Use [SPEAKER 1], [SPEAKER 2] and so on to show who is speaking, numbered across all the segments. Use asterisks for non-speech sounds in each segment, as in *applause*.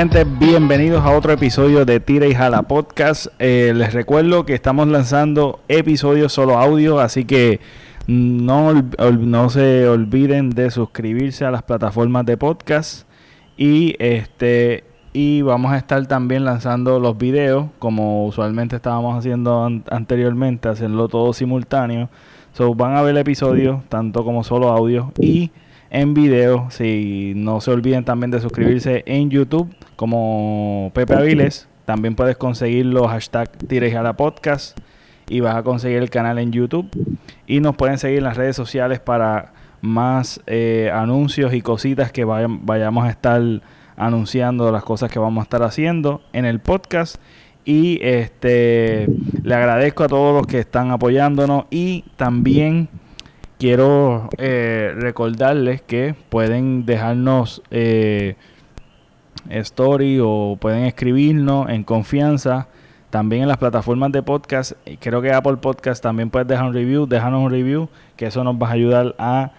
[SPEAKER 1] Gente, bienvenidos a otro episodio de Tira y Jala Podcast. Eh, les recuerdo que estamos lanzando episodios solo audio, así que no, no se olviden de suscribirse a las plataformas de podcast y este y vamos a estar también lanzando los videos como usualmente estábamos haciendo anteriormente, hacerlo todo simultáneo. So, van a ver el episodio tanto como solo audio y en video. Si no se olviden también de suscribirse en YouTube como Pepe Aviles. También puedes conseguir los hashtag Tires a la podcast y vas a conseguir el canal en YouTube. Y nos pueden seguir en las redes sociales para más eh, anuncios y cositas que vayamos a estar anunciando las cosas que vamos a estar haciendo en el podcast. Y este le agradezco a todos los que están apoyándonos y también quiero eh, recordarles que pueden dejarnos eh, story o pueden escribirnos en confianza. También en las plataformas de podcast, creo que Apple Podcast también puedes dejar un review, déjanos un review, que eso nos va a ayudar a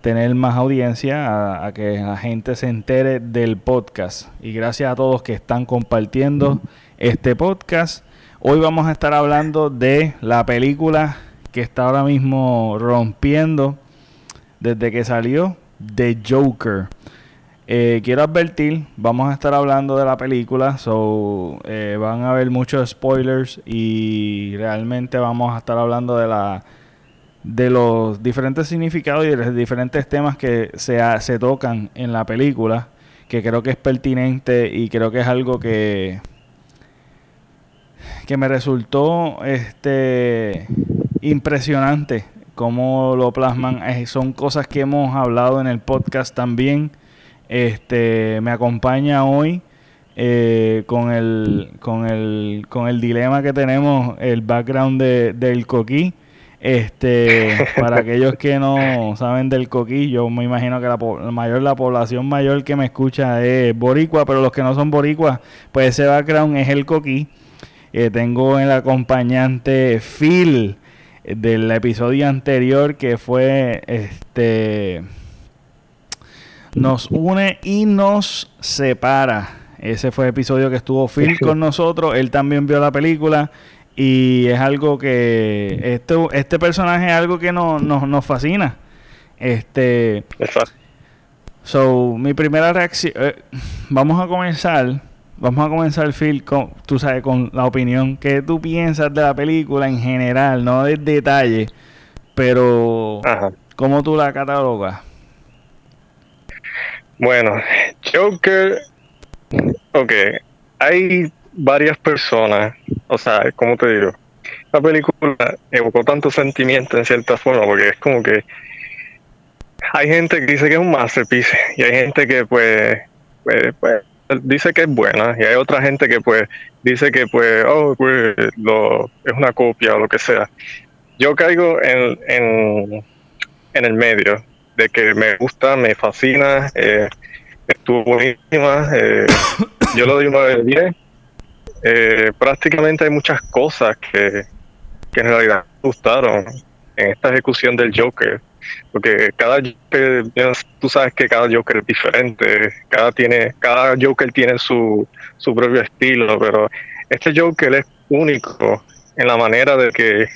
[SPEAKER 1] tener más audiencia, a, a, que la gente se entere del podcast. Y gracias a todos que están compartiendo este podcast. Hoy vamos a estar hablando de la película que está ahora mismo rompiendo desde que salió The Joker. Eh, quiero advertir, vamos a estar hablando de la película, so eh, van a haber muchos spoilers y realmente vamos a estar hablando de la de los diferentes significados y de los diferentes temas que se, se tocan en la película, que creo que es pertinente y creo que es algo que que me resultó este impresionante cómo lo plasman. Eh, son cosas que hemos hablado en el podcast también. Este me acompaña hoy eh, con el con el con el dilema que tenemos, el background de, del coquí. Este, para aquellos que no saben del coquí, yo me imagino que la, mayor, la población mayor que me escucha es boricua, pero los que no son boricuas, pues ese background es el coquí. Eh, tengo el acompañante Phil del episodio anterior que fue este nos une y nos separa. Ese fue el episodio que estuvo Phil con nosotros. Él también vio la película y es algo que este, este personaje es algo que no, nos fascina. Este. So, mi primera reacción. Eh, vamos a comenzar vamos a comenzar, Phil, con, tú sabes, con la opinión que tú piensas de la película en general, no de detalle, pero ¿cómo tú la catalogas?
[SPEAKER 2] Bueno, Joker, ok, hay varias personas, o sea, ¿cómo te digo? La película evocó tanto sentimiento en cierta forma, porque es como que hay gente que dice que es un masterpiece y hay gente que pues, pues, pues dice que es buena y hay otra gente que pues dice que pues, oh, pues es una copia o lo que sea. Yo caigo en, en, en el medio de que me gusta, me fascina, eh, estuvo buenísima, eh, yo lo doy uno de 10. Eh, prácticamente hay muchas cosas que, que en realidad me gustaron en esta ejecución del Joker porque cada Joker, tú sabes que cada Joker es diferente, cada tiene, cada Joker tiene su, su propio estilo, pero este Joker es único en la manera de que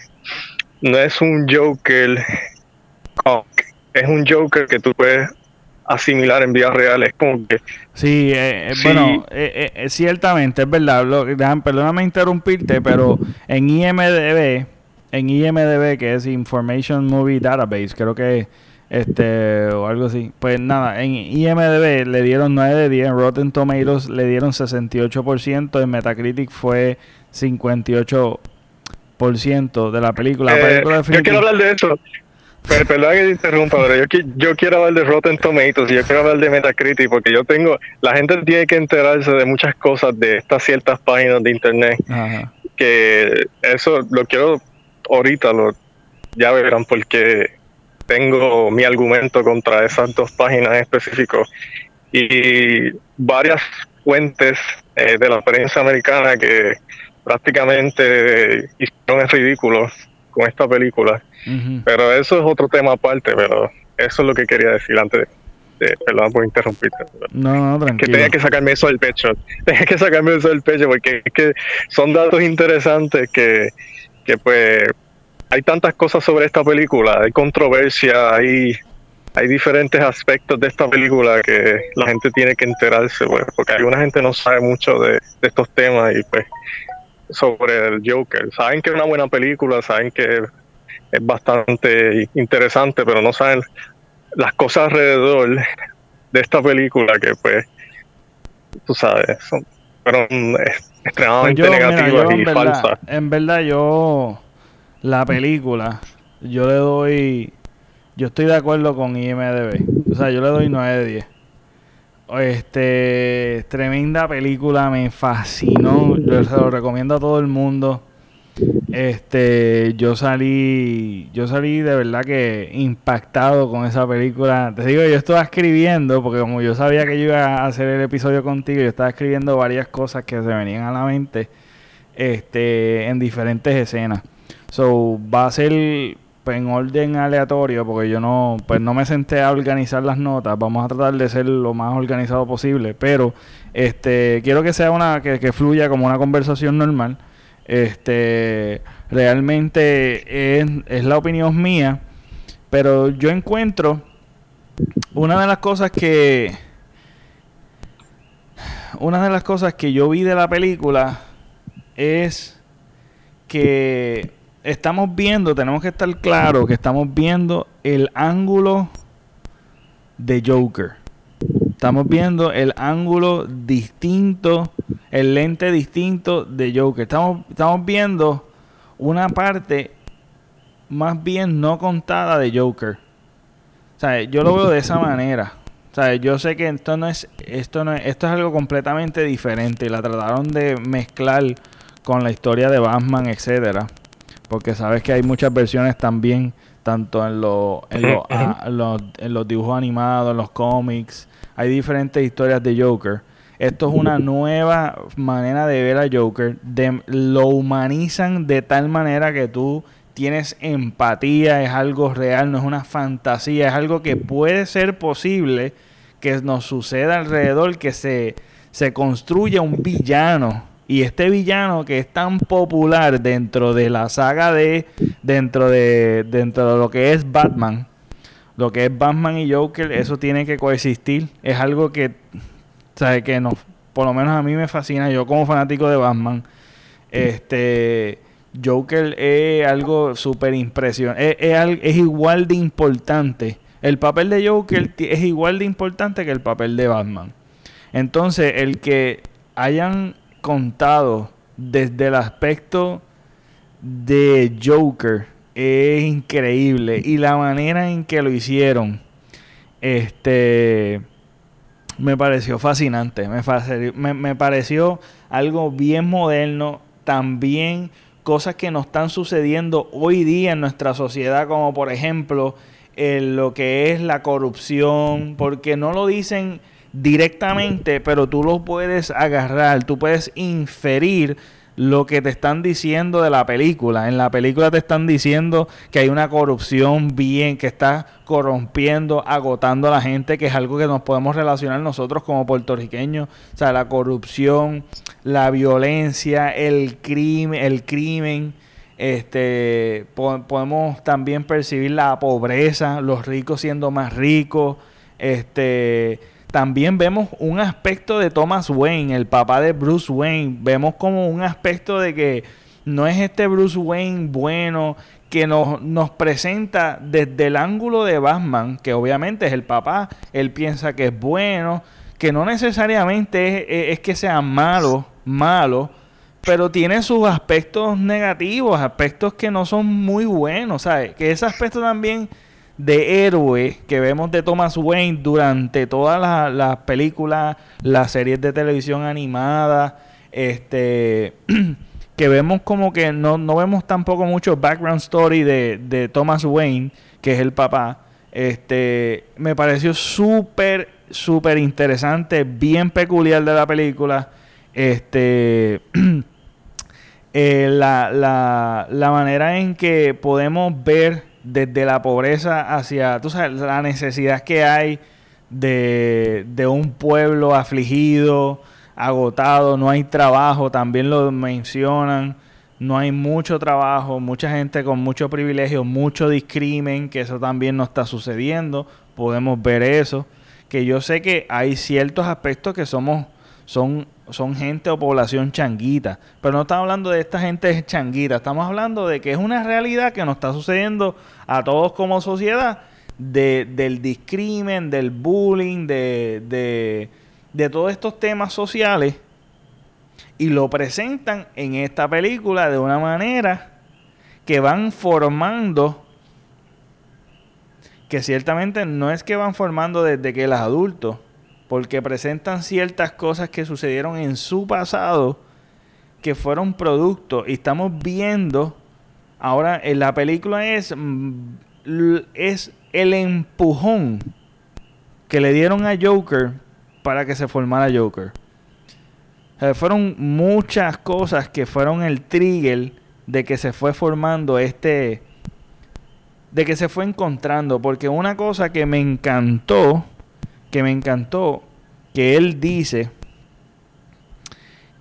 [SPEAKER 2] no es un Joker, es un Joker que tú puedes asimilar en vida real. Es como que.
[SPEAKER 1] Sí, eh, eh, bueno, eh, ciertamente, es verdad. Lo, perdóname interrumpirte, pero en IMDB en IMDB, que es Information Movie Database, creo que este o algo así. Pues nada, en IMDB le dieron 9 de 10, en Rotten Tomatoes le dieron 68%, en Metacritic fue 58% de la película.
[SPEAKER 2] Eh, yo quiero hablar de eso. perdón que te interrumpa, pero yo, yo quiero hablar de Rotten Tomatoes y yo quiero hablar de Metacritic porque yo tengo, la gente tiene que enterarse de muchas cosas de estas ciertas páginas de internet que eso lo quiero ahorita lo, ya verán porque tengo mi argumento contra esas dos páginas en específico y varias fuentes eh, de la prensa americana que prácticamente hicieron el ridículo con esta película. Pero eso es otro tema aparte, pero eso es lo que quería decir antes. este, perdón por interrumpirte.
[SPEAKER 1] No, no, tranquilo.
[SPEAKER 2] Que tenía que sacarme eso del pecho. *laughs* Tenía que sacarme eso del pecho porque es que son datos interesantes que, que pues hay tantas cosas sobre esta película, hay controversia, hay, hay diferentes aspectos de esta película que la gente tiene que enterarse, pues, porque alguna gente no sabe mucho de, estos temas y pues sobre el Joker. Saben que es una buena película, saben que es bastante interesante, pero no saben las cosas alrededor de esta película que pues tú sabes son fueron extremadamente pues negativas y falsas
[SPEAKER 1] en verdad yo la película yo le doy yo estoy de acuerdo con IMDB. O sea yo le doy 9 de 10 este tremenda película me fascinó yo se lo recomiendo a todo el mundo este, yo salí, yo salí de verdad que impactado con esa película. Te digo, yo estaba escribiendo, porque como yo sabía que yo iba a hacer el episodio contigo, yo estaba escribiendo varias cosas que se venían a la mente, este, en diferentes escenas. So, va a ser pues, en orden aleatorio, porque yo no, pues no me senté a organizar las notas. Vamos a tratar de ser lo más organizado posible, pero este, quiero que sea una, que, que fluya como una conversación normal. Este, realmente es, la opinión mía, pero yo encuentro una de las cosas que una de las cosas que yo vi de la película es que estamos viendo, tenemos que estar claros que estamos viendo el ángulo de Joker. Estamos viendo el ángulo distinto el lente distinto de Joker. Estamos, estamos viendo una parte más bien no contada de Joker. O sea, yo lo veo de esa manera. O sea, yo sé que esto no es, esto no es, esto es algo completamente diferente. Y la trataron de mezclar con la historia de Batman, etcétera. Porque sabes que hay muchas versiones también, tanto en, en, ah, los, en los dibujos animados, en los cómics. Hay diferentes historias de Joker. Esto es una nueva manera de ver a Joker. lo humanizan de tal manera que tú tienes empatía, es algo real, no es una fantasía, es algo que puede ser posible que nos suceda alrededor, que se, se construya un villano. Y este villano que es tan popular dentro de la saga de, dentro de, dentro de lo que es Batman, lo que es Batman y Joker, eso tiene que coexistir. Es algo que que no, por lo menos a mí me fascina, yo como fanático de Batman, este Joker es algo súper impresionante, es, es, igual de importante. El papel de Joker es igual de importante que el papel de Batman. Entonces, el que hayan contado desde el aspecto de Joker es increíble. Y la manera en que lo hicieron, este me pareció fascinante, me, me, pareció algo bien moderno, también cosas que nos están sucediendo hoy día en nuestra sociedad, como por ejemplo lo que es la corrupción, porque no lo dicen directamente, pero tú lo puedes agarrar, tú puedes inferir lo que te están diciendo de la película. En la película te están diciendo que hay una corrupción bien, que está corrompiendo, agotando a la gente, que es algo que nos podemos relacionar nosotros como puertorriqueños. O sea, la corrupción, la violencia, el crimen, el crimen. Este, podemos también percibir la pobreza, los ricos siendo más ricos, este, también vemos un aspecto de Thomas Wayne, el papá de Bruce Wayne. Vemos como un aspecto de que no es este Bruce Wayne bueno que nos, nos presenta desde el ángulo de Batman, que obviamente es el papá, él piensa que es bueno, que no necesariamente es, que sea malo, malo, pero tiene sus aspectos negativos, aspectos que no son muy buenos, ¿sabes? Que ese aspecto también de héroe que vemos de Thomas Wayne durante todas las, películas, las series de televisión animadas, este *clears throat* que vemos como que no, no vemos tampoco mucho background story de, de Thomas Wayne, que es el papá. Este, me pareció súper, súper interesante, bien peculiar de la película. Este, *clears throat* eh, la, la, la manera en que podemos ver desde la pobreza hacia, tú sabes, la necesidad que hay de, de un pueblo afligido, agotado, no hay trabajo, también lo mencionan, no hay mucho trabajo, mucha gente con mucho privilegio, mucho discrimen, que eso también no está sucediendo, podemos ver eso, que yo sé que hay ciertos aspectos que somos, son, son gente o población changuita, pero no estamos hablando de esta gente *laughs* changuita, estamos hablando de que es una realidad que nos está sucediendo a todos como sociedad, de, del discrimen, del bullying, de, de, de todos estos temas sociales y lo presentan en esta película de una manera que van formando que ciertamente no es que van formando desde que él es adulto, porque presentan ciertas cosas que sucedieron en su pasado que fueron producto y estamos viendo ahora en la película es mm, es el empujón que le dieron a Joker para que se formara Joker. Fueron muchas cosas que fueron el trigger de que se fue formando este, de que se fue encontrando, porque una cosa que me encantó, que me encantó, que él dice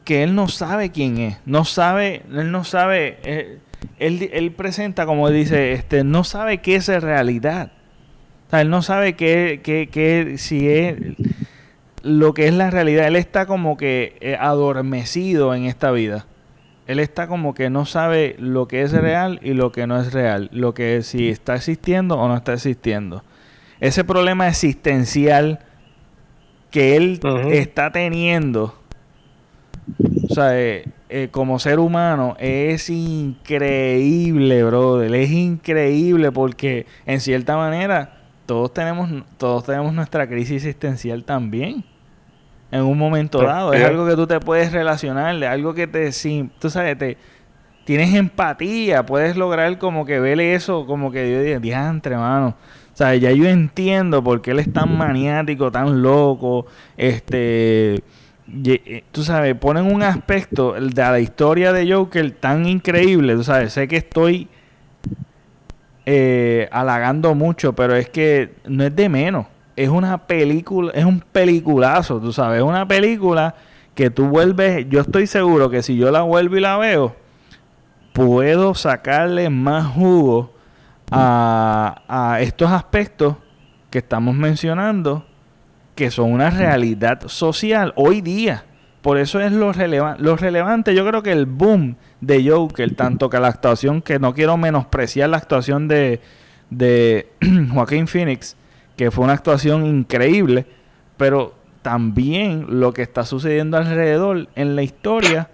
[SPEAKER 1] que él no sabe quién es, no sabe, él no sabe, eh, él, él, presenta como dice, este, no sabe qué es realidad. Él no sabe qué, qué, qué si es lo que es la realidad. Él está como que eh, adormecido en esta vida. Él está como que no sabe lo que es real y lo que no es real. Lo que si está existiendo o no está existiendo. Ese problema existencial que él está teniendo, o sea, eh, eh, como ser humano, es increíble, brother. Es increíble porque en cierta manera todos tenemos, todos tenemos nuestra crisis existencial también en un momento dado. Es algo que tú te puedes relacionar, algo que te, sí, tú sabes, te, tienes empatía, puedes lograr como que verle eso, como que yo diga, diantre, mano. O sea, ya yo entiendo por qué él es tan maniático, tan loco, este... Eh, tú sabes, ponen un aspecto de la historia de Joker tan increíble, tú sabes, sé que estoy eh, halagando mucho, pero es que no es de menos es una película, es un peliculazo, tú sabes, es una película que tú vuelves, yo estoy seguro que si yo la vuelvo y la veo, puedo sacarle más jugo a, estos aspectos que estamos mencionando, que son una realidad social hoy día. Por eso es lo, relevante lo relevante. Yo creo que el boom de Joker, tanto que la actuación, que no quiero menospreciar la actuación de, de *clears throat* Joaquín Phoenix, que fue una actuación increíble, pero también lo que está sucediendo alrededor en la historia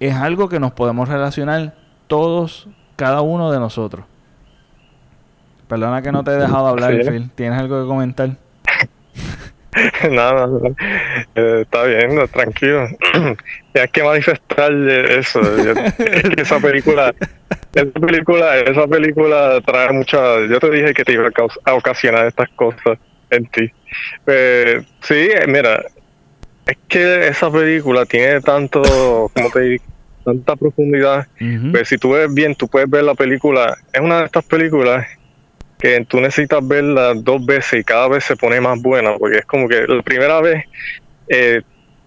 [SPEAKER 1] es algo que nos podemos relacionar todos, cada uno de nosotros. Perdona que no te he dejado hablar, Phil. ¿Tienes algo que comentar? *laughs*
[SPEAKER 2] Nada, eh, está bien, tranquilo. *clears throat* Tienes que manifestar eso. esa película, esa película, esa película trae mucha. Yo te dije que te iba a, ocasionar estas cosas en ti. Eh, sí, mira, es que esa película tiene tanto, como te tanta profundidad. Pues si tú ves bien, tú puedes ver la película. Es una de estas películas que tú necesitas verla dos veces y cada vez se pone más buena, porque es como que la primera vez eh,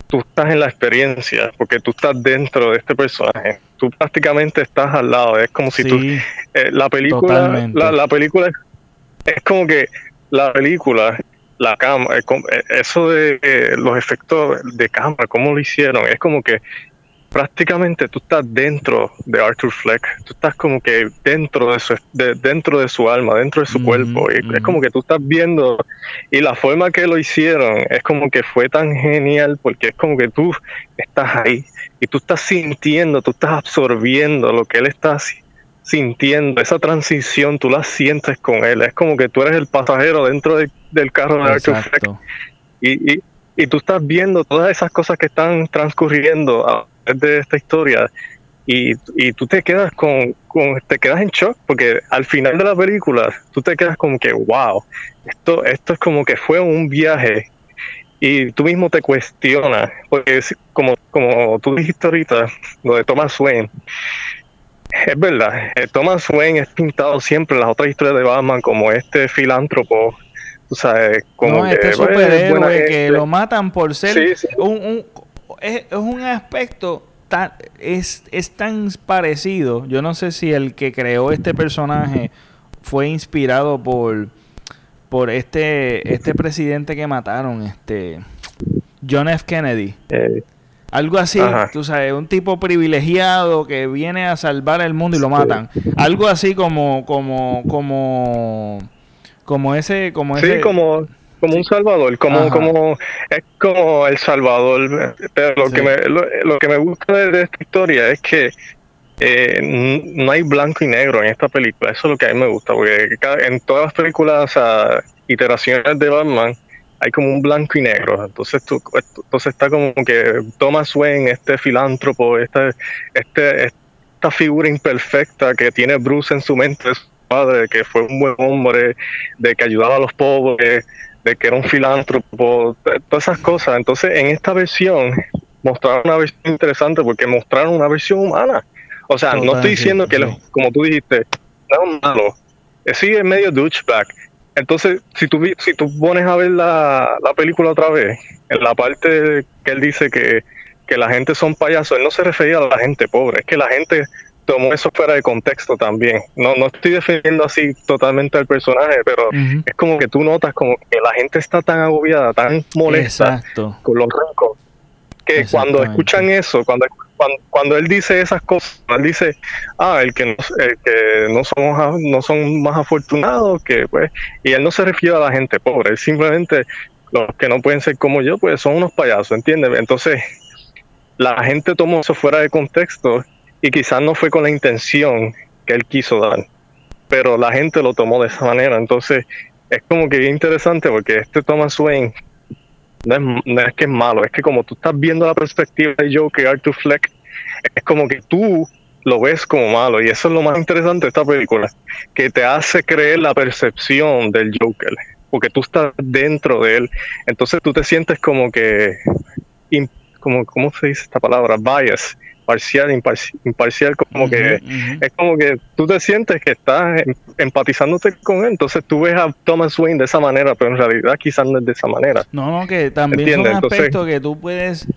[SPEAKER 2] tú estás en la experiencia, porque tú estás dentro de este personaje, tú prácticamente estás al lado, es como si tú... Eh, la película, la, película es, como que la película, la cámara, eh, eso de los efectos de cámara, cómo lo hicieron, es como que prácticamente tú estás dentro de Arthur Fleck, tú estás como que dentro de su, dentro de su alma, dentro de su cuerpo, y es como que tú estás viendo, y la forma que lo hicieron es como que fue tan genial, porque es como que tú estás ahí, y tú estás sintiendo, tú estás absorbiendo lo que él está sintiendo, esa transición tú la sientes con él, es como que tú eres el pasajero dentro del carro de Arthur Fleck, y, y, y tú estás viendo todas esas cosas que están transcurriendo de esta historia y, y tú te quedas con, te quedas en shock porque al final de la película tú te quedas como que wow esto esto es como que fue un viaje y tú mismo te cuestionas porque como como tú dijiste ahorita lo de Thomas Wayne es verdad eh, Thomas Wayne es pintado siempre en las otras historias de Batman como este filántropo tú sabes, como
[SPEAKER 1] no, este
[SPEAKER 2] que, pues,
[SPEAKER 1] superhéroe que lo matan por ser
[SPEAKER 2] Sí, sí.
[SPEAKER 1] Un, un- es, es un aspecto tan es, es tan parecido. Yo no sé si el que creó este personaje fue inspirado por por este este presidente que mataron, este John F. Kennedy.
[SPEAKER 2] Eh,
[SPEAKER 1] Algo así,
[SPEAKER 2] Ajá.
[SPEAKER 1] tú sabes, un tipo privilegiado que viene a salvar el mundo y lo
[SPEAKER 2] Sí.
[SPEAKER 1] matan. Algo así como como como como ese como ese
[SPEAKER 2] sí, como, como un salvador, como,
[SPEAKER 1] Ajá.
[SPEAKER 2] como es como el salvador. Pero lo
[SPEAKER 1] Sí.
[SPEAKER 2] que me, lo, lo que me gusta de, de esta historia es que eh, no hay blanco y negro en esta película. Eso es lo que a mí me gusta, porque cada- en todas las películas, o sea, iteraciones de Batman, hay como un blanco y negro. Entonces, tú, entonces está como que Thomas Wayne, este filántropo, este, este, esta figura imperfecta que tiene Bruce en su mente, de su padre, que fue un buen hombre, de que ayudaba a los pobres, de que era un filántropo, todas esas cosas. Entonces, en esta versión, mostraron una versión interesante porque mostraron una versión humana. O sea, no estoy
[SPEAKER 1] sí,
[SPEAKER 2] diciendo que,
[SPEAKER 1] sí.
[SPEAKER 2] como tú dijiste, no es malo. Eh, Sí, es medio douchebag. Entonces, si tú, si tú pones a ver la, la película otra vez, en la parte que él dice que, que la gente son payasos, él no se refería a la gente pobre, es que la gente tomó eso fuera de contexto también. No, no estoy defendiendo así totalmente al personaje, pero es como que tú notas como que la gente está tan agobiada, tan molesta
[SPEAKER 1] Exacto.
[SPEAKER 2] con los ricos, que cuando escuchan eso, cuando, cuando, cuando él dice esas cosas, él dice, ah, el que no, el que no somos no son más afortunados, que pues, y él no se refiere a la gente pobre, él simplemente los que no pueden ser como yo, pues son unos payasos, ¿entiendes? Entonces, la gente tomó eso fuera de contexto y quizás no fue con la intención que él quiso dar, pero la gente lo tomó de esa manera, entonces es como que interesante porque este Thomas Wayne no es, no es que es malo, es que como tú estás viendo la perspectiva de Joker, Arthur Fleck, es como que tú lo ves como malo y eso es lo más interesante de esta película, que te hace creer la percepción del Joker, porque tú estás dentro de él, entonces tú te sientes como que, como, ¿cómo se dice esta palabra? Bias, parcial, imparci- imparcial, como que es como que tú te sientes que estás em- empatizándote con él, entonces tú ves a Thomas Wayne de esa manera, pero en realidad quizás no es de esa manera.
[SPEAKER 1] No, no, que también
[SPEAKER 2] ¿Entiendes?
[SPEAKER 1] son
[SPEAKER 2] Entonces-
[SPEAKER 1] aspectos que tú puedes,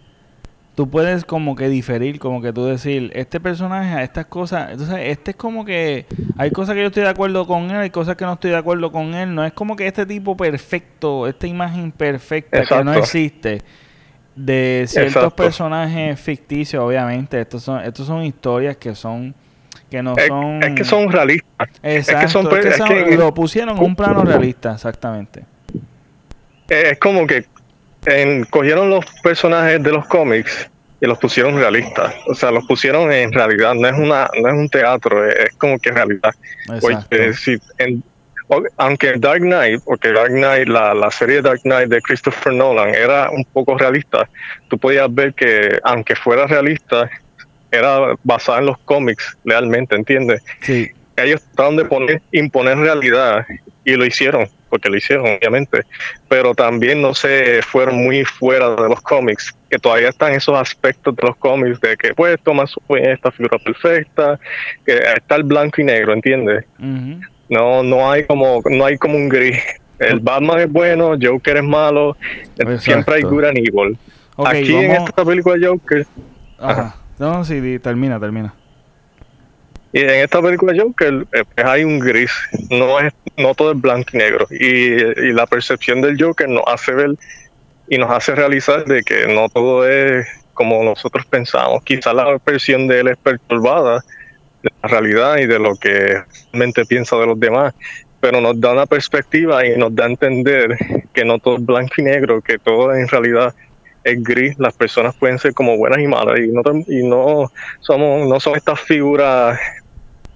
[SPEAKER 1] tú puedes como que diferir, como que tú decir, este personaje a estas cosas, entonces este es como que hay cosas que yo estoy de acuerdo con él, hay cosas que no estoy de acuerdo con él, no es como que este tipo perfecto, esta imagen perfecta que no existe de ciertos
[SPEAKER 2] Exacto.
[SPEAKER 1] personajes ficticios, obviamente, estos son, estos son historias que son que no
[SPEAKER 2] Es,
[SPEAKER 1] son
[SPEAKER 2] es que son realistas.
[SPEAKER 1] Exacto,
[SPEAKER 2] son
[SPEAKER 1] es que
[SPEAKER 2] es
[SPEAKER 1] son-
[SPEAKER 2] que-
[SPEAKER 1] lo pusieron en un plano realista, exactamente.
[SPEAKER 2] Es como que en- cogieron los personajes de los cómics y los pusieron realistas. O sea, los pusieron en realidad. No es una, no es un teatro, es, como que realidad.
[SPEAKER 1] Exacto.
[SPEAKER 2] Porque si en- o- aunque Dark Knight, porque Dark Knight, la, la serie Dark Knight de Christopher Nolan era un poco realista, tú podías ver que aunque fuera realista, era basada en los cómics realmente, ¿entiendes?
[SPEAKER 1] Sí,
[SPEAKER 2] ellos trataron de poner, imponer realidad y lo hicieron, porque lo hicieron, obviamente, pero también no se fueron muy fuera de los cómics, que todavía están esos aspectos de los cómics de que pues Wayne esta figura perfecta, que está el blanco y negro, ¿entiendes?
[SPEAKER 1] ujú.
[SPEAKER 2] No, no hay como, no hay como un gris. El Batman es bueno, Joker es malo, siempre hay good and evil. Aquí en esta película de Joker,
[SPEAKER 1] Ajá. No, sí, termina, termina.
[SPEAKER 2] Y en esta película Joker eh, pues hay un gris, no es no todo es blanco y negro. Y, y la percepción del Joker nos hace ver y nos hace realizar de que no todo es como nosotros pensamos. Quizás la percepción de él es perturbada de la realidad y de lo que realmente piensa de los demás, pero nos da una perspectiva y nos da a entender que no todo es blanco y negro, que todo en realidad es gris. Las personas pueden ser como buenas y malas y no, y no somos no son estas figuras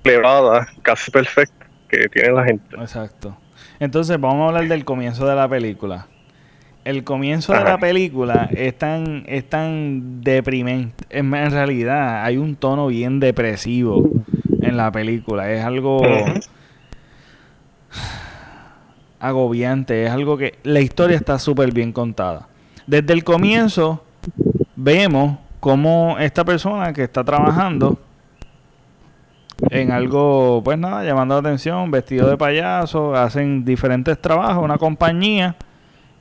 [SPEAKER 2] elevadas, casi perfectas que tiene la gente.
[SPEAKER 1] Exacto. Entonces, vamos a hablar del comienzo de la película. El comienzo de la película es tan, es tan deprimente. Es más, en realidad, hay un tono bien depresivo en la película. Es algo agobiante. Es algo que. La historia está súper bien contada. Desde el comienzo, vemos cómo esta persona que está trabajando en algo, pues nada, llamando la atención, vestido de payaso, hacen diferentes trabajos, una compañía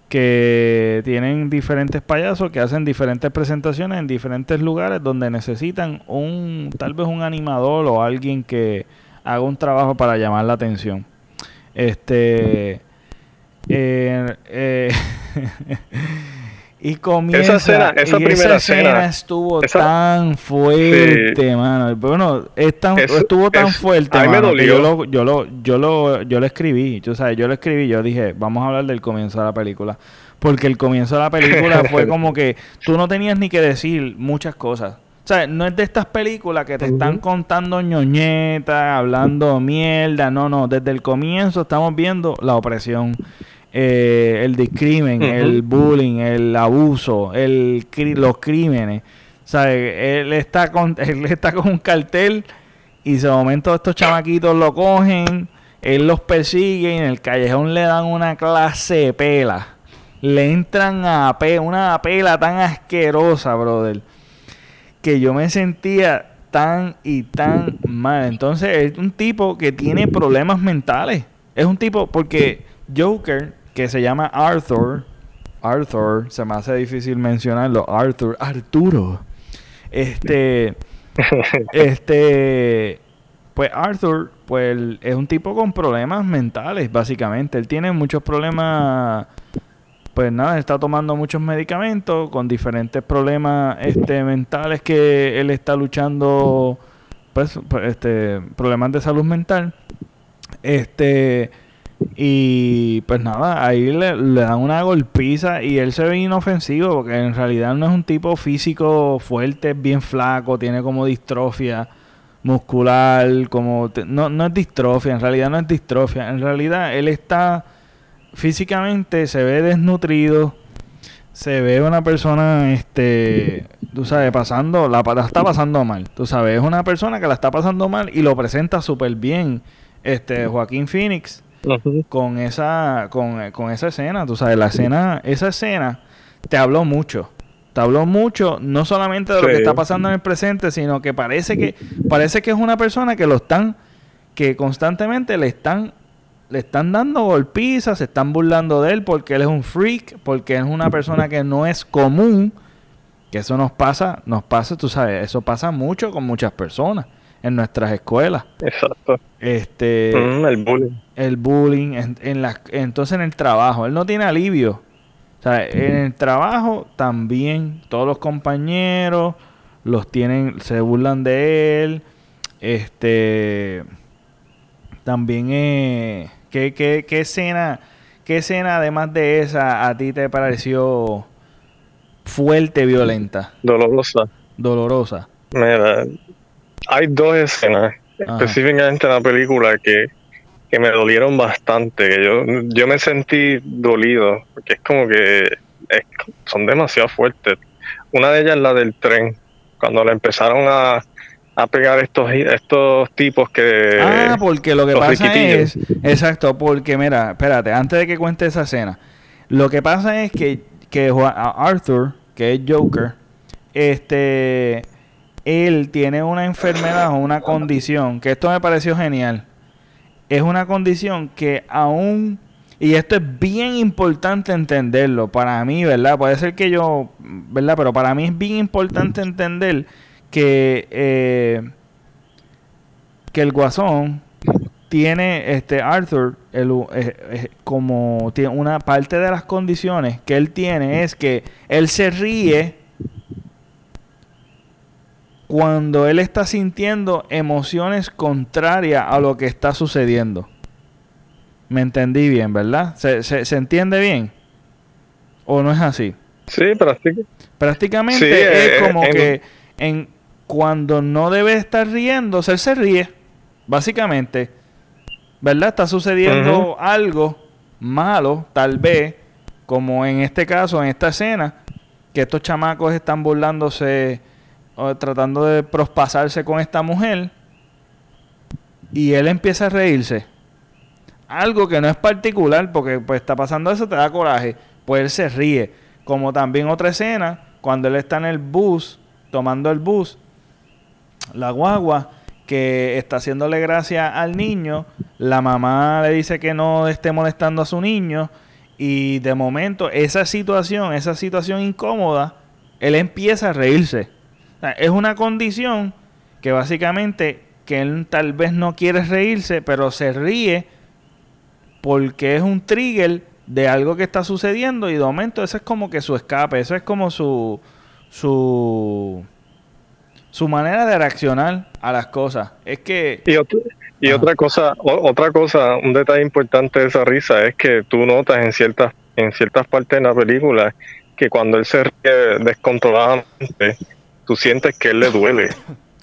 [SPEAKER 1] que tienen diferentes payasos que hacen diferentes presentaciones en diferentes lugares donde necesitan un tal vez un animador o alguien que haga un trabajo para llamar la atención. Este eh, eh *laughs* Y comienza.
[SPEAKER 2] Esa esa primera escena,
[SPEAKER 1] estuvo tan fuerte, mano. Bueno, estuvo tan fuerte, mano, yo lo, yo lo, yo lo, yo lo escribí. Tú sabes, yo lo escribí. Yo dije, vamos a hablar del comienzo de la película. Porque el comienzo de la película fue *laughs* como que tú no tenías ni que decir muchas cosas. O sea, no es de estas películas que te están contando ñoñetas, hablando mierda. No, no. Desde el comienzo estamos viendo la opresión eh, el discrimen, el bullying, el abuso, el los crímenes. ¿Sabe? Él está con *laughs* él está con un cartel y de momento estos chamaquitos lo cogen, él los persigue y en el callejón le dan una clase de pela. Le entran a pe una pela tan asquerosa, brother, que yo me sentía tan y tan mal. Entonces es un tipo que tiene problemas mentales. Es un tipo porque Joker que se llama Arthur. Arthur, se me hace difícil mencionarlo. Arthur, Arturo. Este, *laughs* este, pues Arthur, pues es un tipo con problemas mentales, básicamente. Él tiene muchos problemas, pues nada, está tomando muchos medicamentos con diferentes problemas este, mentales que él está luchando, pues, este, problemas de salud mental. Este, y pues nada, ahí le, dan una golpiza y él se ve inofensivo porque en realidad no es un tipo físico fuerte, bien flaco, tiene como distrofia muscular, como no, no es distrofia, en realidad no es distrofia, en realidad él está físicamente, se ve desnutrido, se ve una persona, este, tú sabes, pasando, la está pasando mal, tú sabes, es una persona que la está pasando mal y lo presenta súper bien, este, Joaquín Phoenix con esa con, con, esa escena, tú sabes, la escena, esa escena te habló mucho. Te habló mucho no solamente de lo que está pasando en el presente, sino que parece que parece que es una persona que lo están que constantemente le están le están dando golpizas, se están burlando de él porque él es un freak, porque es una persona que no es común, que eso nos pasa, nos pasa, tú sabes, eso pasa mucho con muchas personas en nuestras escuelas.
[SPEAKER 2] Exacto.
[SPEAKER 1] Este,
[SPEAKER 2] mm, el bullying.
[SPEAKER 1] El bullying, en, la, entonces en el trabajo, él no tiene alivio. O sea, en el trabajo también todos los compañeros los tienen, se burlan de él. Este, también, eh, ¿qué, qué, qué escena, qué escena además de esa a ti te pareció fuerte, violenta?
[SPEAKER 2] Dolorosa.
[SPEAKER 1] Dolorosa.
[SPEAKER 2] Mira, hay dos escenas específicamente en la película que, me dolieron bastante, que yo, yo me sentí dolido, porque es como que son demasiado fuertes. Una de ellas es la del tren, cuando le empezaron a, pegar estos estos tipos que...
[SPEAKER 1] Ah, porque lo que pasa es... Exacto, porque mira, espérate, antes de que cuente esa escena, lo que pasa es que, que Arthur, que es Joker, este él tiene una enfermedad o una condición, que esto me pareció genial. Es una condición que aún, y esto es bien importante entenderlo, para mí, ¿verdad? Puede ser que yo, ¿verdad? Pero para mí es bien importante entender que, eh, que el guasón tiene, este Arthur, eh, eh, como tiene una parte de las condiciones que él tiene es que él se ríe cuando él está sintiendo emociones contrarias a lo que está sucediendo. Me entendí bien, ¿verdad? ¿Se, se, entiende bien? ¿O no es así?
[SPEAKER 2] Sí, prácticamente.
[SPEAKER 1] Prácticamente es eh, como que en, cuando no debe estar riéndose, él se ríe. Básicamente. ¿Verdad? Está sucediendo algo malo, tal vez, como en este caso, en esta escena, que estos chamacos están burlándose tratando de prospasarse con esta mujer y él empieza a reírse. Algo que no es particular porque pues está pasando eso, te da coraje. Pues él se ríe. Como también otra escena, cuando él está en el bus, tomando el bus, la guagua, que está haciéndole gracia al niño, la mamá le dice que no esté molestando a su niño y de momento esa situación, esa situación incómoda, él empieza a reírse. Es una condición que básicamente que él tal vez no quiere reírse, pero se ríe porque es un trigger de algo que está sucediendo y de momento ese es como que su escape, eso es como su su su manera de reaccionar a las cosas. Es que
[SPEAKER 2] y, y otra cosa, otra cosa, un detalle importante de esa risa es que tú notas en ciertas en ciertas partes de la película que cuando él se ríe descontroladamente, tú sientes que él le duele.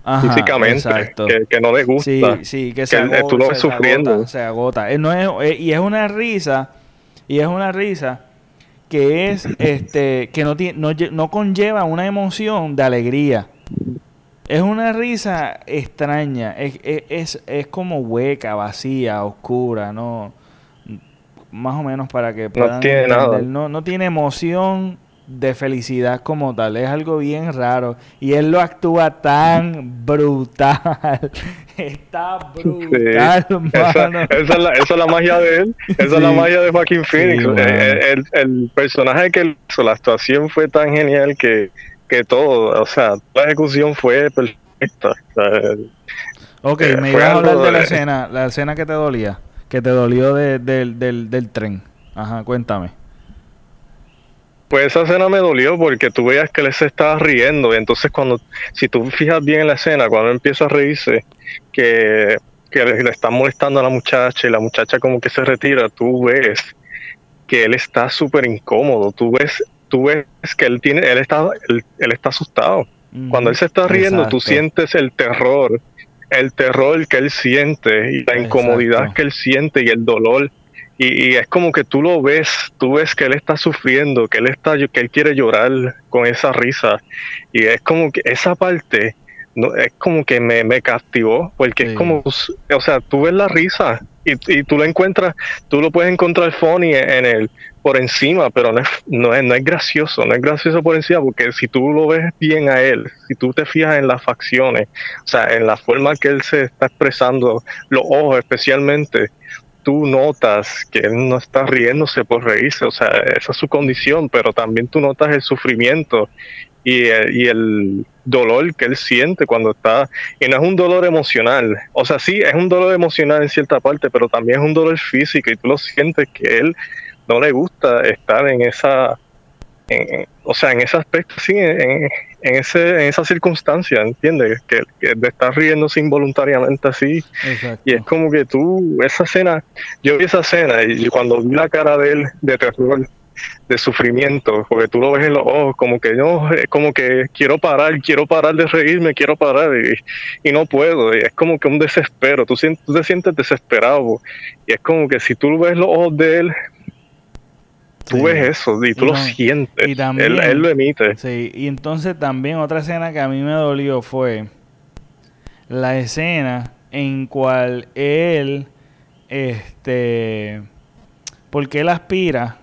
[SPEAKER 2] *coughs* físicamente, que, no le gusta.
[SPEAKER 1] Sí, sí, que, se agota, tú lo sufriendo. se agota. No es, eh, y es una risa, y es una risa que es, *coughs* este, que no, tiene, no, no conlleva una emoción de alegría. Es una risa extraña, es, es, es, como hueca, vacía, oscura, no más o menos para que
[SPEAKER 2] puedan no tiene nada.
[SPEAKER 1] No, no tiene emoción de felicidad como tal. Es algo bien raro. Y él lo actúa tan brutal. *laughs* Está brutal,
[SPEAKER 2] esa, es la, magia de él. Esa es la magia de Joaquín Phoenix. el, el, personaje que hizo, la actuación fue tan genial que, que todo, o sea, la ejecución fue perfecta.
[SPEAKER 1] ok, eh, me ibas a hablar de la escena, la escena que te dolía, que te dolió del, del tren. Ajá, cuéntame.
[SPEAKER 2] Pues esa escena me dolió porque tú veías que él se estaba riendo. Y entonces cuando, si tú fijas bien en la escena, cuando empieza a reírse, que, que le, está molestando a la muchacha y la muchacha como que se retira, tú ves que él está súper incómodo, tú ves, tú ves que él tiene, él está, él, está asustado. Cuando él se está riendo, tú sientes el terror, el terror que él siente y la incomodidad que él siente y el dolor y, es como que tú lo ves, tú ves que él está sufriendo, que él está, que él quiere llorar con esa risa. Y es como que esa parte no, es como que me, me captivó, porque es como, o sea, tú ves la risa y, y, tú lo encuentras, tú lo puedes encontrar funny en el por encima, pero no es, no es, no es gracioso, no es gracioso por encima, porque si tú lo ves bien a él, si tú te fijas en las facciones, o sea, en la forma que él se está expresando, los ojos especialmente, tú notas que él no está riéndose por reírse, o sea, esa es su condición, pero también tú notas el sufrimiento y, y, el dolor que él siente cuando está, y no es un dolor emocional, o sea, sí, es un dolor emocional en cierta parte, pero también es un dolor físico y tú lo sientes que él no le gusta estar en esa o sea, en ese aspecto, sí, en, en, ese, en esa circunstancia, ¿entiendes? Que, de estar riéndose involuntariamente así. Y es como que tú, esa escena, yo vi esa escena y cuando vi la cara de él de terror, de sufrimiento, porque tú lo ves en los ojos, como que no, como que quiero parar, quiero parar de reírme, quiero parar y, no puedo, y es como que un desespero, tú, tú te sientes desesperado, y es como que si tú ves los ojos de él, Tú ves eso y tú lo sientes. Y también, él, lo emite.
[SPEAKER 1] Sí, y entonces también otra escena que a mí me dolió fue la escena en cual él, este, porque él aspira,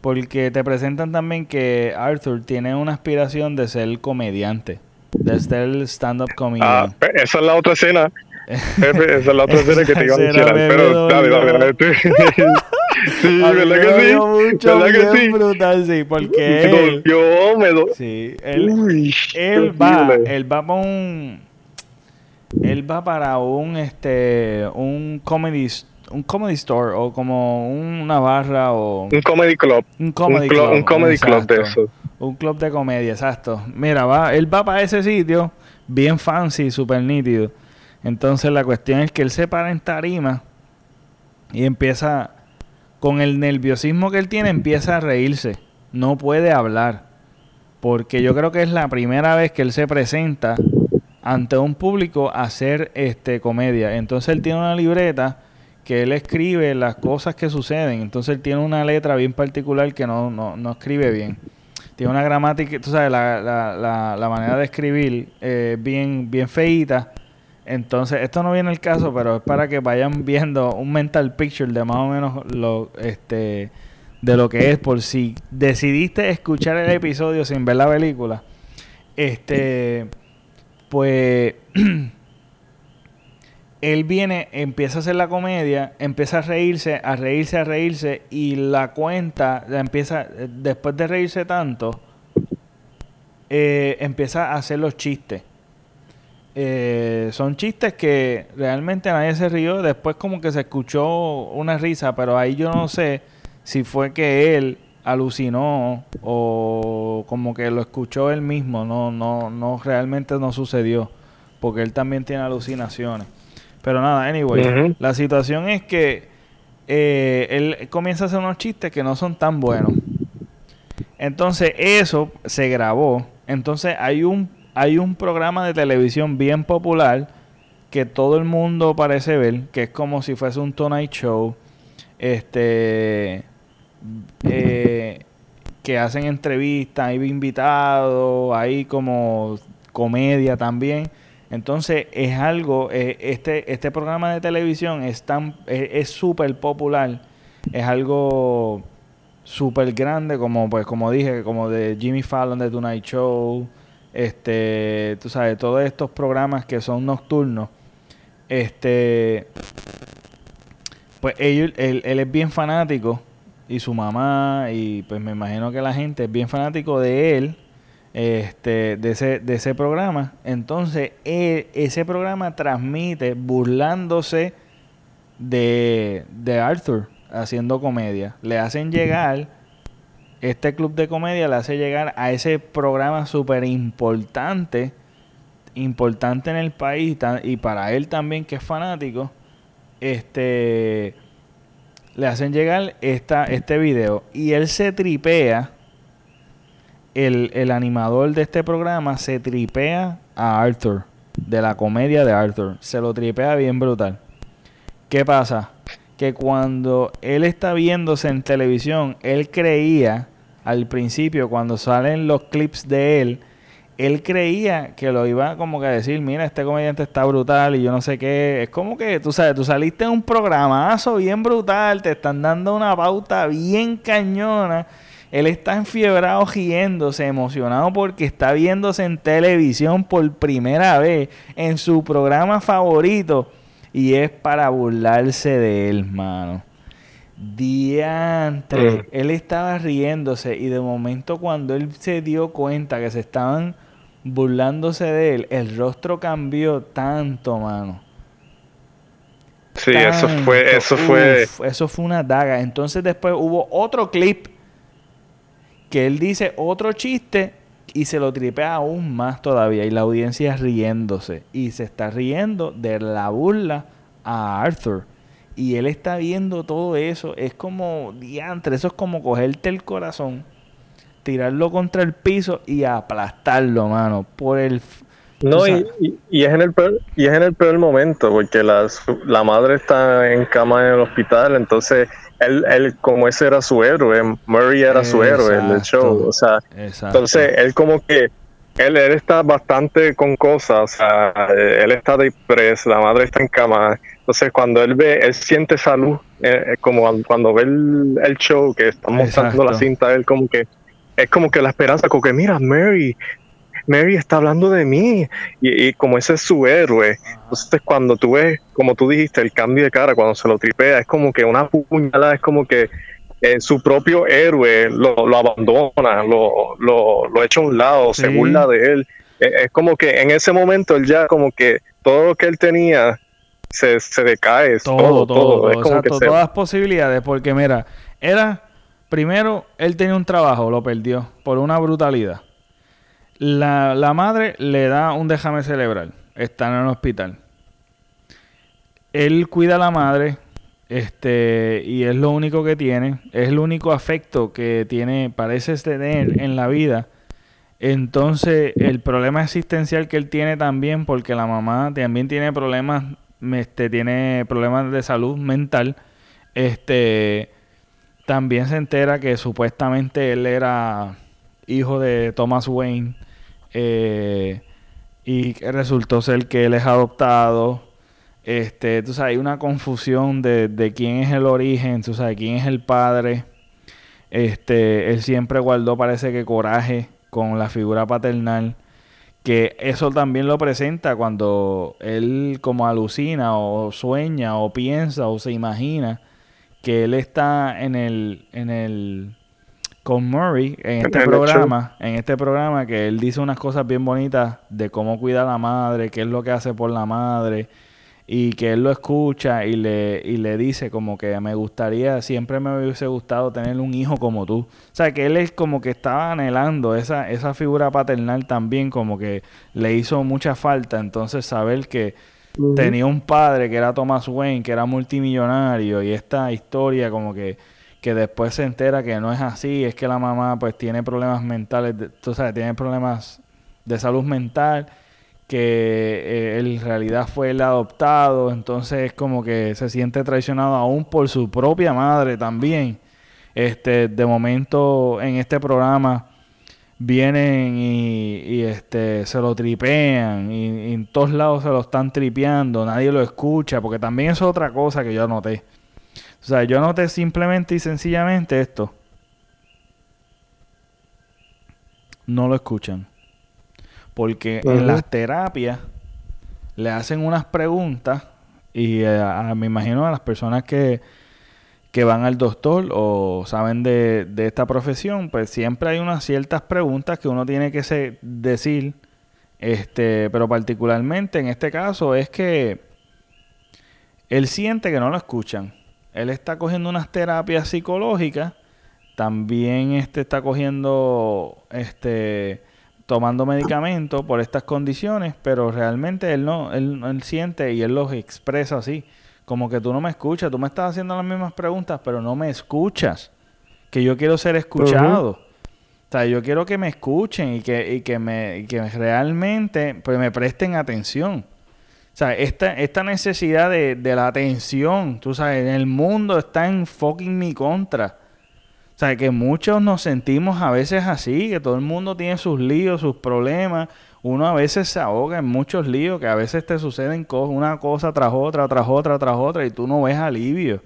[SPEAKER 1] porque te presentan también que Arthur tiene una aspiración de ser comediante, de ser el stand-up comedian. Ah,
[SPEAKER 2] esa es la otra escena. *laughs* esa es la otra escena que te iba a mencionar. Pero dale, dale, dale. *laughs* Sí, ¿verdad que sí?
[SPEAKER 1] Mucho, ¿Verdad que sí? brutal, sí, porque él,
[SPEAKER 2] yo me do...
[SPEAKER 1] sí, él, Uy, él va, él va para un, él va para un, este, un comedy, un comedy store o como una barra o
[SPEAKER 2] un comedy club,
[SPEAKER 1] un comedy club,
[SPEAKER 2] un comedy club de eso,
[SPEAKER 1] un club de comedia, exacto. Mira, va, él va para ese sitio bien fancy, súper nítido. Entonces la cuestión es que él se para en tarima y empieza con el nerviosismo que él tiene, empieza a reírse. No puede hablar. Porque yo creo que es la primera vez que él se presenta ante un público a hacer este, comedia. Entonces él tiene una libreta que él escribe las cosas que suceden. Entonces él tiene una letra bien particular que no, no, no escribe bien. Tiene una gramática, tú sabes, la, la, la, manera de escribir eh, bien, bien feíta entonces, esto no viene el caso, pero es para que vayan viendo un mental picture de más o menos lo este de lo que es por si decidiste escuchar el episodio sin ver la película. Este pues *clears throat* él viene, empieza a hacer la comedia, empieza a reírse, a reírse, a reírse, y la cuenta, empieza, después de reírse tanto, eh, empieza a hacer los chistes. Eh, son chistes que realmente nadie se rió. Después como que se escuchó una risa, pero ahí yo no sé si fue que él alucinó o como que lo escuchó él mismo. No, no, no, realmente no sucedió. Porque él también tiene alucinaciones. Pero nada, anyway, la situación es que eh, él comienza a hacer unos chistes que no son tan buenos. Entonces eso se grabó. Entonces hay un hay un programa de televisión bien popular que todo el mundo parece ver, que es como si fuese un Tonight Show, este, eh, que hacen entrevistas, hay invitados, hay como comedia también. Entonces es algo, eh, este, este programa de televisión es tan, es súper popular, es algo súper grande como pues como dije, como de Jimmy Fallon de Tonight Show, este, tú sabes, todos estos programas que son nocturnos, este, pues él, él, es bien fanático y su mamá y pues me imagino que la gente es bien fanático de él, este, de ese, de ese programa. Entonces, ese programa transmite burlándose de, de Arthur haciendo comedia. Le hacen llegar este club de comedia le hace llegar a ese programa súper importante, importante en el país y para él también que es fanático, este, le hacen llegar esta, este video y él se tripea, el, el animador de este programa se tripea a Arthur, de la comedia de Arthur, se lo tripea bien brutal. ¿Qué pasa? Que cuando él está viéndose en televisión, él creía al principio, cuando salen los clips de él, él creía que lo iba como que a decir, mira, este comediante está brutal y yo no sé qué. Es como que, tú sabes, tú saliste en un programazo bien brutal, te están dando una pauta bien cañona. Él está enfiebrado, riéndose, emocionado porque está viéndose en televisión por primera vez en su programa favorito. Y es para burlarse de él, mano. Diantre, mm. él estaba riéndose y de momento cuando él se dio cuenta que se estaban burlándose de él, el rostro cambió tanto, mano.
[SPEAKER 2] Sí, eso fue, eso fue.
[SPEAKER 1] Eso fue una daga. Entonces después hubo otro clip que él dice otro chiste y se lo tripea aún más todavía. Y la audiencia riéndose. Y se está riendo de la burla a Arthur y él está viendo todo eso, es como diantre, eso es como cogerte el corazón, tirarlo contra el piso y aplastarlo, mano, por el
[SPEAKER 2] no, y, y, es en el peor, y es en el peor momento, porque la, la madre está en cama en el hospital, entonces él, él como ese era su héroe, Murray era su héroe en el show, o sea, entonces él como que él, él está bastante con cosas, o sea, él está depreso, la madre está en cama, entonces cuando él ve, él siente salud, eh, eh, como cuando ve el, show que está mostrando la cinta, él como que, es como que la esperanza, como que mira, Mary, Mary está hablando de mí, y, como ese es su héroe, entonces cuando tú ves, como tú dijiste, el cambio de cara, cuando se lo tripea, es como que una puñalada, es como que eh, su propio héroe lo, abandona, lo, lo, lo, echa a un lado, se burla de él. es como que en ese momento él ya como que todo lo que él tenía se, se decae. Todo, todo.
[SPEAKER 1] todo. Exacto, todas las posibilidades. Porque mira, era, primero, él tenía un trabajo, lo perdió por una brutalidad. La, la madre le da un déjame celebrar. Está en el hospital. Él cuida a la madre, este, y es lo único que tiene, es el único afecto que tiene, parece tener en la vida. Entonces, el problema existencial que él tiene también, porque la mamá también tiene problemas este, tiene problemas de salud mental, este, también se entera que supuestamente él era hijo de Thomas Wayne eh, y resultó ser que él es adoptado. Este, sabes, hay una confusión de, de quién es el origen, tú sabes, quién es el padre. Este, él siempre guardó, parece que coraje con la figura paternal que eso también lo presenta cuando él como alucina o sueña o piensa o se imagina que él está en el en el con Murray en este programa, en este programa que él dice unas cosas bien bonitas de cómo cuida a la madre, qué es lo que hace por la madre y que él lo escucha y le, y le dice como que me gustaría, siempre me hubiese gustado tener un hijo como tú. O sea, que él es como que estaba anhelando esa, esa figura paternal también, como que le hizo mucha falta. Entonces, saber que tenía un padre que era Thomas Wayne, que era multimillonario, y esta historia como que que después se entera que no es así, es que la mamá pues tiene problemas mentales, tú sabes, tiene problemas de salud mental, que eh, en realidad fue el adoptado, entonces es como que se siente traicionado aún por su propia madre también. Este, de momento en este programa vienen y, este se lo tripean y, y, en todos lados se lo están tripeando, nadie lo escucha, porque también es otra cosa que yo noté. O sea, yo noté simplemente y sencillamente esto. No lo escuchan. Porque en las terapias le hacen unas preguntas y eh, me imagino a las personas que, que van al doctor o saben de, de, esta profesión, pues siempre hay unas ciertas preguntas que uno tiene que decir, este, pero particularmente en este caso es que él siente que no lo escuchan. Él está cogiendo unas terapias psicológicas, también este está cogiendo, este, tomando medicamentos por estas condiciones, pero realmente él no, él, él siente y él los expresa así, como que tú no me escuchas, tú me estás haciendo las mismas preguntas, pero no me escuchas, que yo quiero ser escuchado. O sea, yo quiero que me escuchen y que, y que, me, y que realmente pues, me presten atención. O sea, esta, esta necesidad de, la atención, tú sabes, el mundo está en fucking mi contra. O sea, que muchos nos sentimos a veces así, que todo el mundo tiene sus líos, sus problemas. Uno a veces se ahoga en muchos líos, que a veces te suceden una cosa tras otra, tras otra, tras otra, y tú no ves alivio.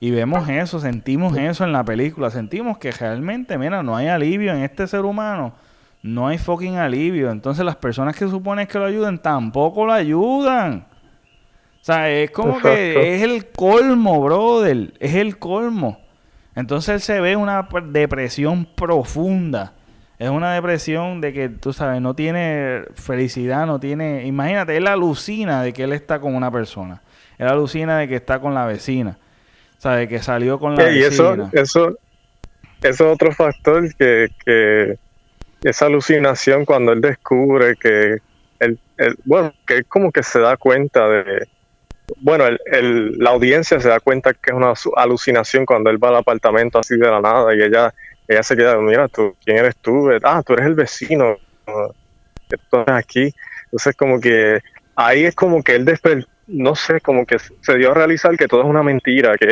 [SPEAKER 1] Y vemos eso, sentimos eso en la película, sentimos que realmente, mira, no hay alivio en este ser humano no hay fucking alivio. Entonces las personas que suponen que lo ayuden tampoco lo ayudan. O sea, es como que es el colmo, brother. Es el colmo. Entonces se ve una depresión profunda. Es una depresión de que, tú sabes, no tiene felicidad, no tiene... Imagínate, él alucina de que él está con una persona. Él alucina de que está con la vecina. O sea, de que salió con la vecina.
[SPEAKER 2] Y eso, eso, eso es otro factor que, que esa alucinación cuando él descubre que bueno, que es como que se da cuenta de, bueno, el, la audiencia se da cuenta que es una alucinación cuando él va al apartamento así de la nada y ella, ella se queda, mira, tú, ¿quién eres tú? Ah, tú eres el vecino estás aquí. Entonces como que ahí es como que él despertó no sé, como que se dio a realizar que todo es una mentira, que,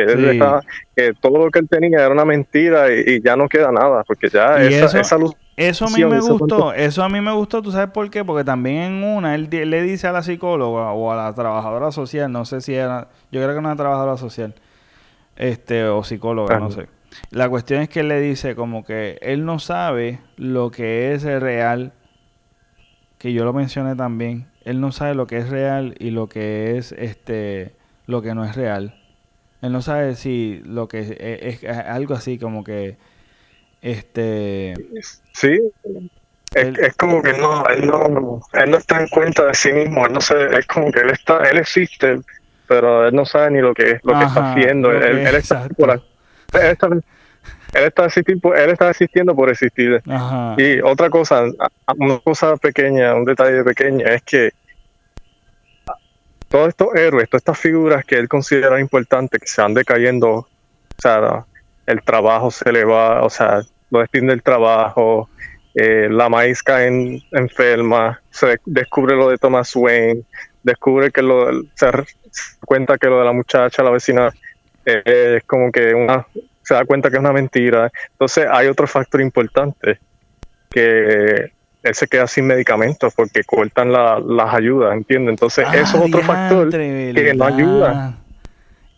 [SPEAKER 2] que todo lo que él tenía era una mentira y, ya no queda nada, porque ya esa, esa luz
[SPEAKER 1] eso a mí me gustó, eso a mí me gustó, ¿tú sabes por qué? Porque también en una él le dice a la psicóloga o a la trabajadora social, no sé si era, yo creo que una trabajadora social, este, o psicóloga, no sé. La cuestión es que él le dice como que él no sabe lo que es real, que yo lo mencioné también, él no sabe lo que es real y lo que es, este, lo que no es real. Él no sabe si lo que es algo así como que este.
[SPEAKER 2] Sí. Es, como que no él, no, él no está en cuenta de sí mismo, él no sé, es como que él está, él existe, pero él no sabe ni lo que, lo que está haciendo. Él, está por, él, está, él, está existiendo, él está existiendo por existir. Y otra cosa, una cosa pequeña, un detalle pequeño, es que todos estos héroes, todas estas figuras que él considera importantes, que se van decayendo, o sea, el trabajo se le va, o sea, lo despiden del trabajo, eh, la maíz cae enferma, se descubre lo de Thomas Wayne, descubre que lo se cuenta que lo de la muchacha, la vecina, eh, es como que una, se da cuenta que es una mentira. Entonces hay otro factor importante, que él se queda sin medicamentos porque cortan las ayudas, ¿entiendes? Entonces eso es otro factor que no ayuda.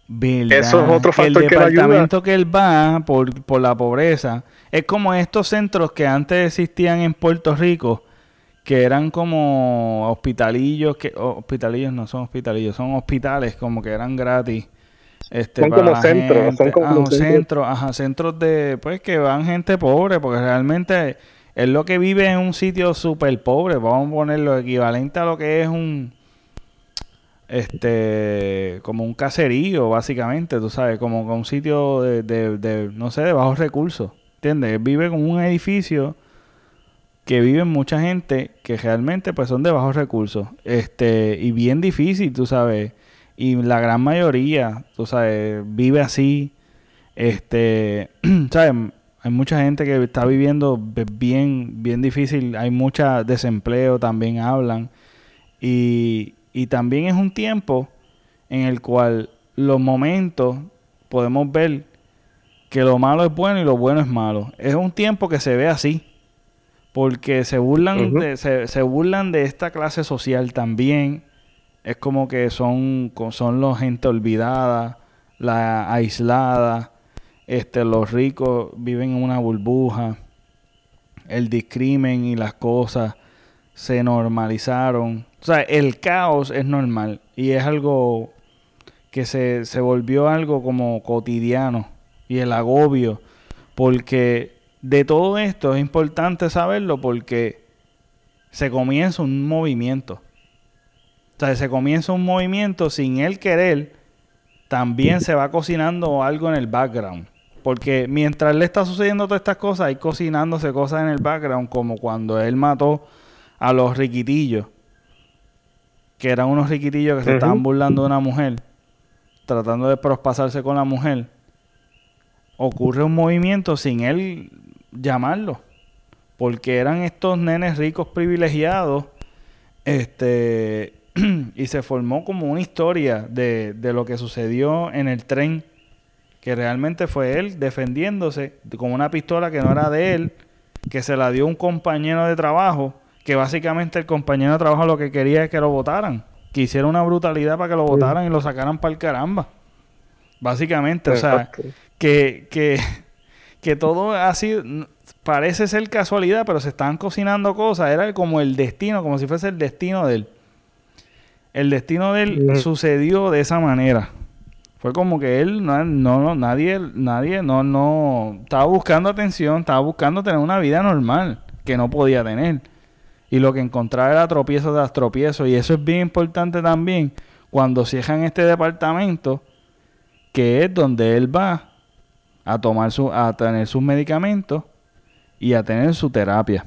[SPEAKER 1] Eso es otro factor el departamento que, él va por, por la pobreza. Es como estos centros que antes existían en Puerto Rico que eran como hospitalillos, que hospitalillos no son hospitalillos, son hospitales como que eran gratis.
[SPEAKER 2] Este, son como centros, son como
[SPEAKER 1] ah, centros, ajá, centros de, pues que van gente pobre, porque realmente es lo que vive en un sitio súper pobre, vamos a ponerlo equivalente a lo que es un, este, como un caserío, básicamente, tú sabes, como, un sitio de, de, no sé, de bajos recursos, ¿entiendes? Vive como un edificio que viven mucha gente que realmente pues son de bajos recursos, este, y bien difícil, tú sabes, y la gran mayoría, tú sabes, vive así, este, *clears throat* sabes, hay mucha gente que está viviendo bien, bien difícil, hay mucha desempleo, también hablan, y, y también es un tiempo en el cual los momentos podemos ver que lo malo es bueno y lo bueno es malo. Es un tiempo que se ve así porque se burlan, de, se, burlan de esta clase social también. Es como que son, son los gente olvidada, la aislada, este, los ricos viven en una burbuja, el discrimen y las cosas se normalizaron. O sea, el caos es normal y es algo que se, se volvió algo como cotidiano y el agobio, porque de todo esto es importante saberlo porque se comienza un movimiento. O sea, se comienza un movimiento sin él querer, también se va cocinando algo en el background. Porque mientras le está sucediendo todas estas cosas, hay cocinándose cosas en el background, como cuando él mató a los riquitillos, que eran unos riquitillos que se estaban burlando de una mujer, tratando de prospasarse con la mujer. Ocurre un movimiento sin él llamarlo. Porque eran estos nenes ricos privilegiados. Este. *clears throat* y se formó como una historia de, de, lo que sucedió en el tren. Que realmente fue él defendiéndose con una pistola que no era de él. Que se la dio un compañero de trabajo. Que básicamente el compañero de trabajo lo que quería es que lo votaran. Que hiciera una brutalidad para que lo votaran y lo sacaran para el caramba. Básicamente, o sea, que, que que todo así parece ser casualidad, pero se están cocinando cosas. Era como el destino, como si fuese el destino de él. El destino de él sucedió de esa manera. Fue como que él, no, no, nadie, nadie, no, no, estaba buscando atención, estaba buscando tener una vida normal que no podía tener. Y lo que encontraba era tropiezo tras tropiezo. Y eso es bien importante también cuando cierran este departamento, que es donde él va a tomar su, a tener sus medicamentos y a tener su terapia.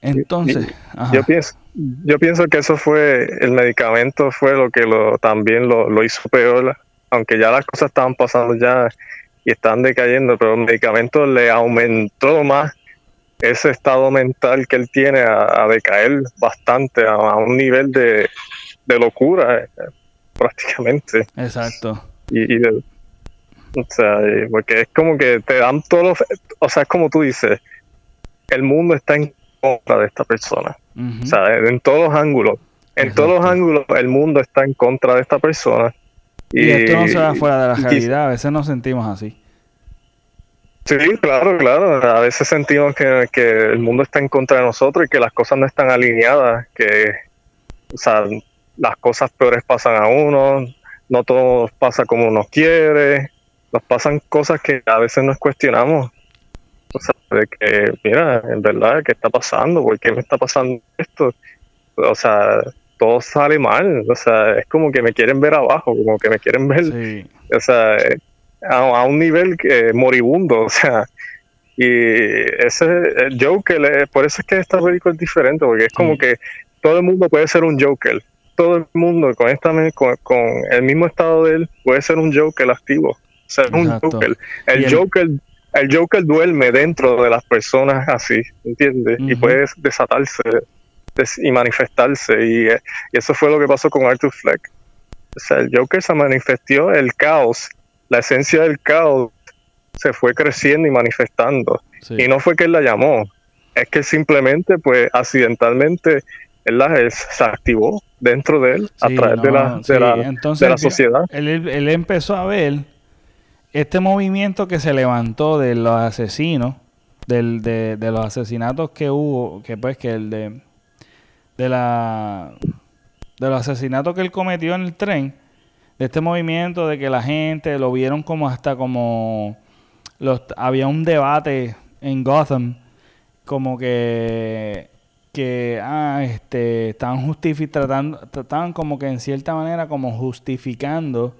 [SPEAKER 1] Entonces,
[SPEAKER 2] yo pienso, yo pienso que eso fue, el medicamento fue lo que lo, también lo, hizo peor, aunque ya las cosas estaban pasando ya y están decayendo, pero el medicamento le aumentó más ese estado mental que él tiene a, decaer bastante, a, un nivel de, de locura eh, prácticamente.
[SPEAKER 1] Exacto.
[SPEAKER 2] Y, o sea, porque es como que te dan todos los, o sea, es como tú dices, el mundo está en contra de esta persona. O sea, en todos los ángulos. En todos los ángulos el mundo está en contra de esta persona.
[SPEAKER 1] Y, esto no se va fuera de la realidad, a veces nos sentimos así.
[SPEAKER 2] Sí, claro, claro. A veces sentimos que, que, el mundo está en contra de nosotros y que las cosas no están alineadas, que o sea, las cosas peores pasan a uno, no todo pasa como uno quiere, nos pasan cosas que a veces nos cuestionamos. O sea, de que, mira, en verdad, ¿qué está pasando? ¿Por qué me está pasando esto? O sea, todo sale mal. O sea, es como que me quieren ver abajo, como que me quieren ver, o sea, a, un nivel que, moribundo. *laughs* O sea, y ese el Joker, por eso es que esta película es diferente, porque es como que todo el mundo puede ser un Joker todo el mundo con, esta, con, el mismo estado de él puede ser un Joker activo. Ser un Joker. El, Joker. El Joker duerme dentro de las personas así, ¿entiendes? Y puede desatarse y manifestarse. Y, eso fue lo que pasó con Arthur Fleck. O sea, el Joker se manifestó, el caos, la esencia del caos se fue creciendo y manifestando. Y no fue que él la llamó, es que simplemente, pues, accidentalmente, él se activó dentro de él a través de, la, de, la, sociedad.
[SPEAKER 1] Él, empezó a ver este movimiento que se levantó de los asesinos del, de, de los asesinatos que hubo, que pues que el de, de la, de los asesinatos que él cometió en el tren, de este movimiento de que la gente lo vieron como hasta como los, había un debate en Gotham como que que ah, este estaban justificando estaban como que en cierta manera como justificando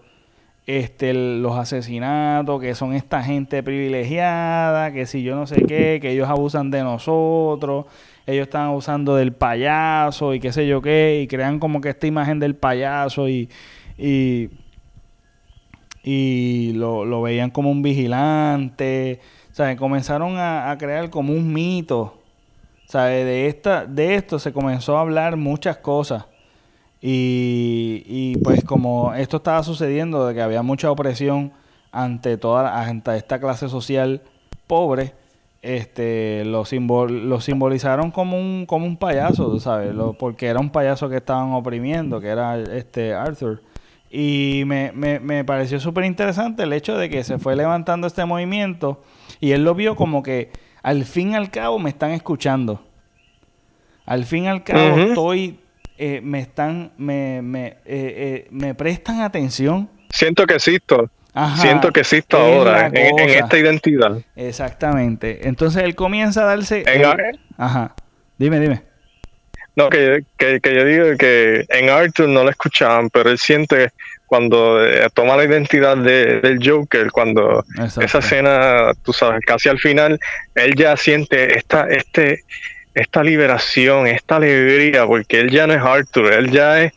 [SPEAKER 1] este los asesinatos que son esta gente privilegiada que si yo no sé qué que ellos abusan de nosotros ellos están abusando del payaso y qué sé yo qué y crean como que esta imagen del payaso y y, y lo, lo veían como un vigilante sea, comenzaron a, crear como un mito. ¿Sabe? De, esta, de esto se comenzó a hablar muchas cosas. Y, y pues como esto estaba sucediendo, de que había mucha opresión ante toda ante esta clase social pobre, este lo, lo simbolizaron como un como un payaso, ¿sabes? Porque era un payaso que estaban oprimiendo, que era este Arthur. Y me, me, me pareció súper interesante el hecho de que se fue levantando este movimiento y él lo vio como que al fin y al cabo me están escuchando. Al fin y al cabo estoy, eh, me están, me, me, eh, eh, me prestan atención.
[SPEAKER 2] Siento que existo. Siento que existo ahora en, esta identidad.
[SPEAKER 1] Exactamente. Entonces él comienza a darse... Ajá. Dime, dime.
[SPEAKER 2] No, que, que, que, yo digo que en Arthur no lo escuchaban, pero él siente cuando eh, toma la identidad de, del Joker, cuando esa escena, tú sabes, casi al final, él ya siente esta, este, esta liberación, esta alegría, porque él ya no es Arthur, él ya es,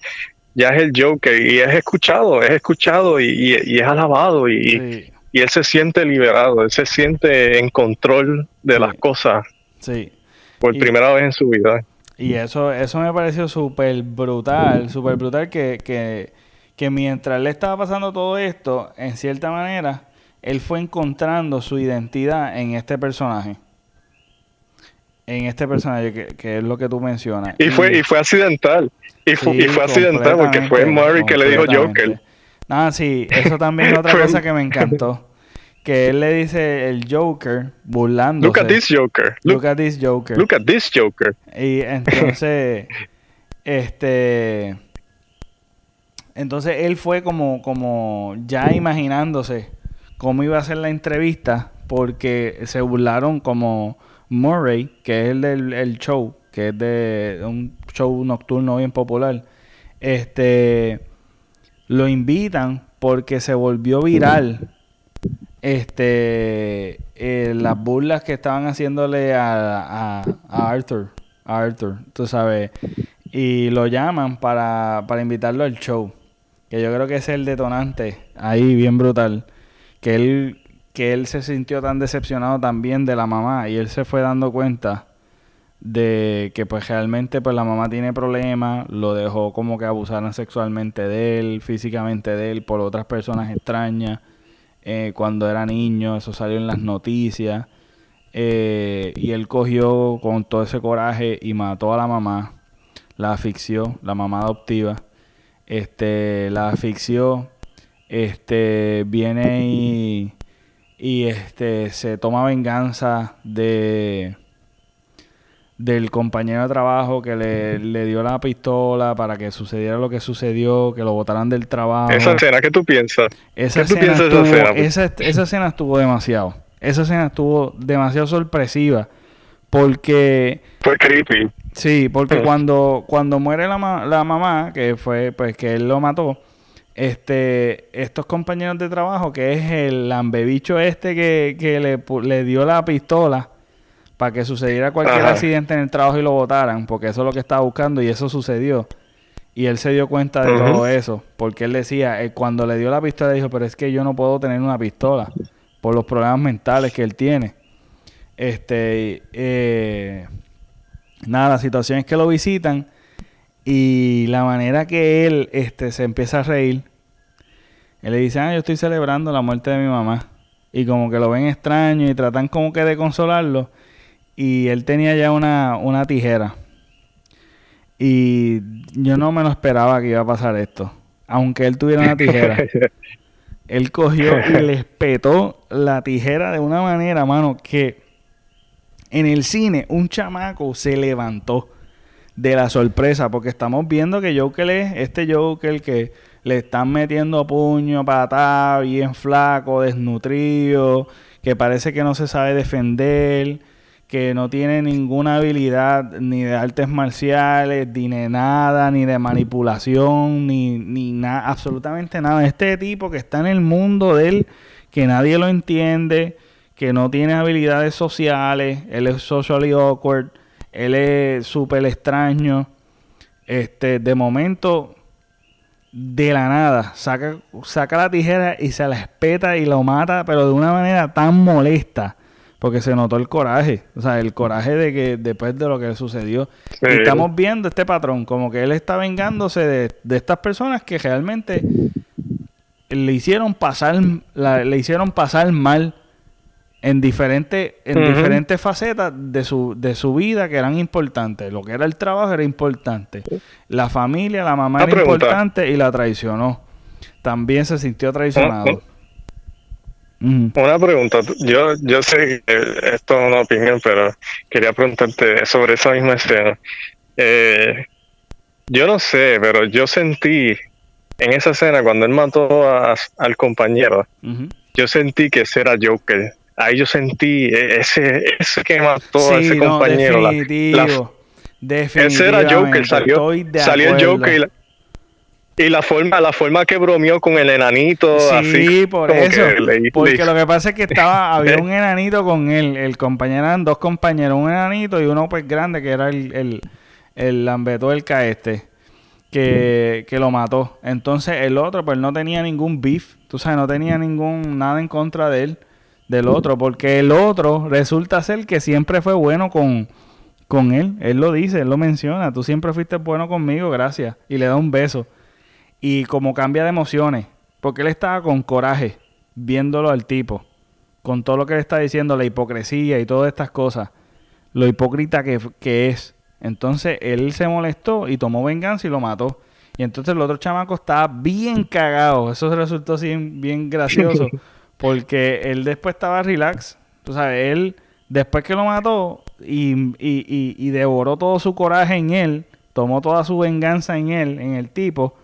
[SPEAKER 2] ya es el Joker y es escuchado, es escuchado y, es alabado y, y, él se siente liberado, él se siente en control de las cosas.
[SPEAKER 1] Sí.
[SPEAKER 2] Por primera vez en su vida.
[SPEAKER 1] Y eso, eso me pareció súper brutal, súper brutal que, que que mientras le estaba pasando todo esto, en cierta manera, él fue encontrando su identidad en este personaje. En este personaje que, es lo que tú mencionas.
[SPEAKER 2] Y, fue, y fue accidental. Y, fue, accidental porque fue Murray que le dijo Joker.
[SPEAKER 1] Ah, sí, eso también es otra *laughs* cosa que me encantó. Que él le dice el Joker burlándose.
[SPEAKER 2] Look at this Joker.
[SPEAKER 1] Look, at this Joker.
[SPEAKER 2] Look at this Joker.
[SPEAKER 1] Y *laughs* entonces, este entonces él fue como, como ya imaginándose cómo iba a ser la entrevista porque se burlaron como Murray, que es el del show, que es de un show nocturno bien popular. Este lo invitan porque se volvió viral este eh, las burlas que estaban haciéndole a, a, Arthur a Arthur tú sabes y lo llaman para, para invitarlo al show que yo creo que es el detonante ahí bien brutal, que él, que él se sintió tan decepcionado también de la mamá y él se fue dando cuenta de que pues realmente pues la mamá tiene problemas, lo dejó como que abusaran sexualmente de él, físicamente de él por otras personas extrañas, eh, cuando era niño, eso salió en las noticias, eh, y él cogió con todo ese coraje y mató a la mamá, la asfixió, la mamá adoptiva, este, la ficción este, viene y, y este, se toma venganza de del compañero de trabajo que le, dio la pistola para que sucediera lo que sucedió, que lo botaran del trabajo.
[SPEAKER 2] Esa escena, ¿qué tú piensas?
[SPEAKER 1] Esa ¿Qué tú piensas estuvo, esa escena? Esa, esa escena estuvo demasiado. Esa escena estuvo demasiado sorpresiva porque...
[SPEAKER 2] Fue creepy.
[SPEAKER 1] Sí, porque cuando, cuando muere la, la mamá, que fue pues que él lo mató, este, estos compañeros de trabajo, que es el lambebicho este que, que le, le dio la pistola para que sucediera cualquier accidente en el trabajo y lo votaran, porque eso es lo que estaba buscando y eso sucedió. Y él se dio cuenta de todo eso, porque él decía, cuando le dio la pistola, dijo, pero es que yo no puedo tener una pistola por los problemas mentales que él tiene. Este, eh, nada, la situación es que lo visitan y la manera que él este, se empieza a reír, él le dice, ah, yo estoy celebrando la muerte de mi mamá. Y como que lo ven extraño y tratan como que de consolarlo. Y él tenía ya una, una tijera. Y yo no me lo esperaba que iba a pasar esto. Aunque él tuviera una tijera. *laughs* él cogió y le espetó la tijera de una manera, mano, que En el cine, un chamaco se levantó de la sorpresa, porque estamos viendo que Joker es este Joker que le están metiendo puño, patá, bien flaco, desnutrido, que parece que no se sabe defender, que no tiene ninguna habilidad ni de artes marciales, ni de nada, ni de manipulación, ni, ni nada, absolutamente nada. Este tipo que está en el mundo de él, que nadie lo entiende, que no tiene habilidades sociales, él es socially awkward él es súper extraño. Este, de momento, de la nada, saca, saca la tijera y se la espeta y lo mata, pero de una manera tan molesta. Porque se notó el coraje, o sea, el coraje de que después de lo que sucedió. Y estamos viendo este patrón, como que él está vengándose de, de estas personas que realmente le hicieron pasar, le hicieron pasar mal en diferentes en diferentes facetas de su de su vida que eran importantes. Lo que era el trabajo era importante. La familia la mamá era importante y la traicionó. También se sintió traicionado
[SPEAKER 2] una pregunta yo yo sé que esto es una opinión pero quería preguntarte sobre esa misma escena. Eh, yo no sé pero yo sentí en esa escena cuando él mató al compañero yo sentí que ese era Joker. Ahí yo sentí e, ese, ese que mató a ese compañero. Definitivo, ese era Joker, salió, salió el Joker y la, forma, la forma que bromeó con el enanito. Sí,
[SPEAKER 1] por eso. porque lo que pasa es que estaba, *laughs* había un enanito con él, el compañero eran dos compañeros, un enanito y uno pues grande que era el, el, el lambeto del caeste. Que, que, lo mató. Entonces el otro pues no tenía ningún beef, tú sabes, no tenía ningún nada en contra de él del otro, porque el otro resulta ser que siempre fue bueno con, con él. Él lo dice, él lo menciona, tú siempre fuiste bueno conmigo, gracias. Y le da un beso. Y como cambia de emociones, porque él estaba con coraje viéndolo al tipo, con todo lo que le está diciendo, la hipocresía y todas estas cosas, lo hipócrita que, que es. Entonces él se molestó y tomó venganza y lo mató. Y entonces el otro chamaco estaba bien cagado. Eso resultó así bien gracioso. *laughs* Porque él después estaba relax. Tú sabes, él, después que lo mató y, y, y, devoró todo su coraje en él, tomó toda su venganza en él, en el tipo.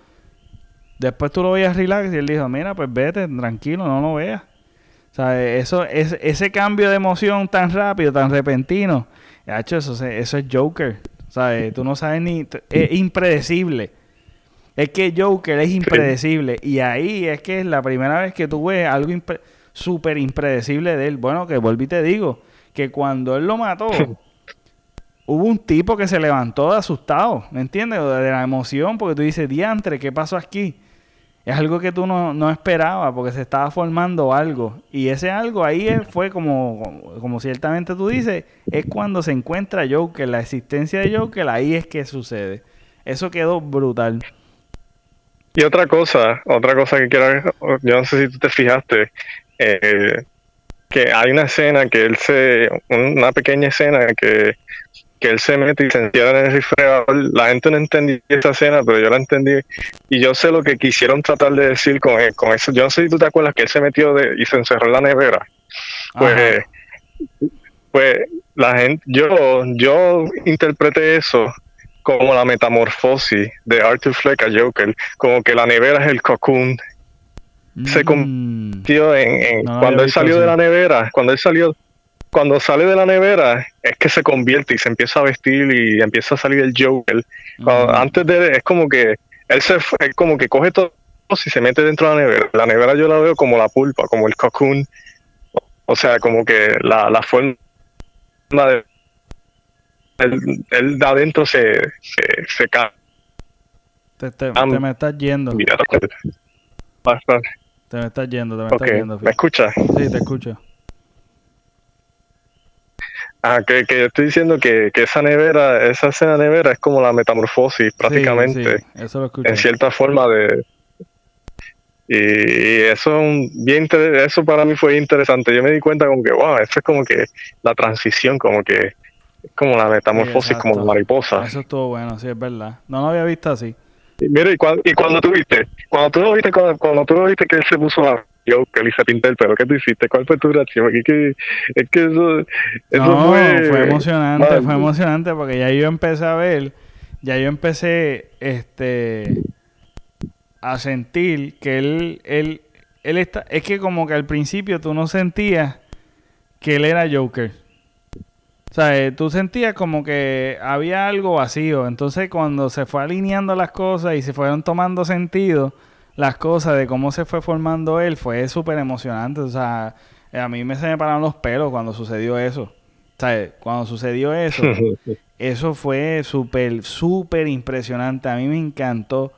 [SPEAKER 1] Después tú lo veías relax y él dijo, mira, pues vete, tranquilo, no lo veas. O sea, eso, es, ese cambio de emoción tan rápido, tan repentino, hecho eso, eso es Joker. ¿Sabes? Tú no sabes ni... Es impredecible. Es que Joker es impredecible. Y ahí es que es la primera vez que tú ves algo súper impredecible de él. Bueno, que volví y te digo que cuando él lo mató, *laughs* hubo un tipo que se levantó de asustado, ¿me entiendes? De la emoción, porque tú dices, diantre, ¿qué pasó aquí? Es algo que tú no, no esperabas, porque se estaba formando algo. Y ese algo ahí fue como, como ciertamente tú dices, es cuando se encuentra Joker, la existencia de Joker, ahí es que sucede. Eso quedó brutal.
[SPEAKER 2] Y otra cosa, otra cosa que quiero, yo no sé si tú te fijaste, eh, que hay una escena que él se, una pequeña escena que, que él se mete y se encierra en el refrigerador. La gente no entendía esa escena, pero yo la entendí. Y yo sé lo que quisieron tratar de decir con, con eso. Yo no sé si tú te acuerdas que él se metió de, y se encerró en la nevera. Pues, pues la gente, yo, yo interpreté eso como la metamorfosis de Arthur Fleck a Joker, como que la nevera es el cocoon. Se mm. convirtió en, cuando él salió de la nevera, cuando él salió, cuando sale de la nevera es que se convierte y se empieza a vestir y empieza a salir el Joker. Antes de es como que él se es como que coge todo y se mete dentro de la nevera. La nevera yo la veo como la pulpa, como el cocoon. O sea, como que la, la forma de él, de adentro se, se, se cae.
[SPEAKER 1] Te, te, me estás yendo. Te me estás yendo, te me estás yendo.
[SPEAKER 2] ¿Me escuchas?
[SPEAKER 1] Sí, te escucho.
[SPEAKER 2] Ah, que, que yo estoy diciendo que, que, esa nevera, esa escena nevera es como la metamorfosis prácticamente. Sí, eso lo escuché. En cierta forma de... Y eso, bien, eso para mí fue interesante. Yo me di cuenta como que, wow, eso es como que la transición, como que es como la metamorfosis, como la mariposa.
[SPEAKER 1] Eso estuvo bueno, sí, es verdad. No lo había visto así.
[SPEAKER 2] Y mira, y, cuando, y cuando tú viste, cuando tú lo viste, cuando, tú lo viste que él se puso la Joker y se pinta el pelo. ¿Qué tú hiciste? ¿Cuál fue tu reacción? Es que, es que eso, eso
[SPEAKER 1] no,
[SPEAKER 2] fue,
[SPEAKER 1] fue emocionante, fue emocionante porque ya yo empecé a ver, ya yo empecé este a sentir que él, él, él está, es que como que al principio tú no sentías que él era Joker. O sea, eh, tú sentías como que había algo vacío. Entonces, cuando se fue alineando las cosas y se fueron tomando sentido las cosas de cómo se fue formando él, fue súper emocionante. O sea, a mí me se me pararon los pelos cuando sucedió eso. O sea, cuando sucedió eso, *laughs* eso fue súper, súper impresionante. A mí me encantó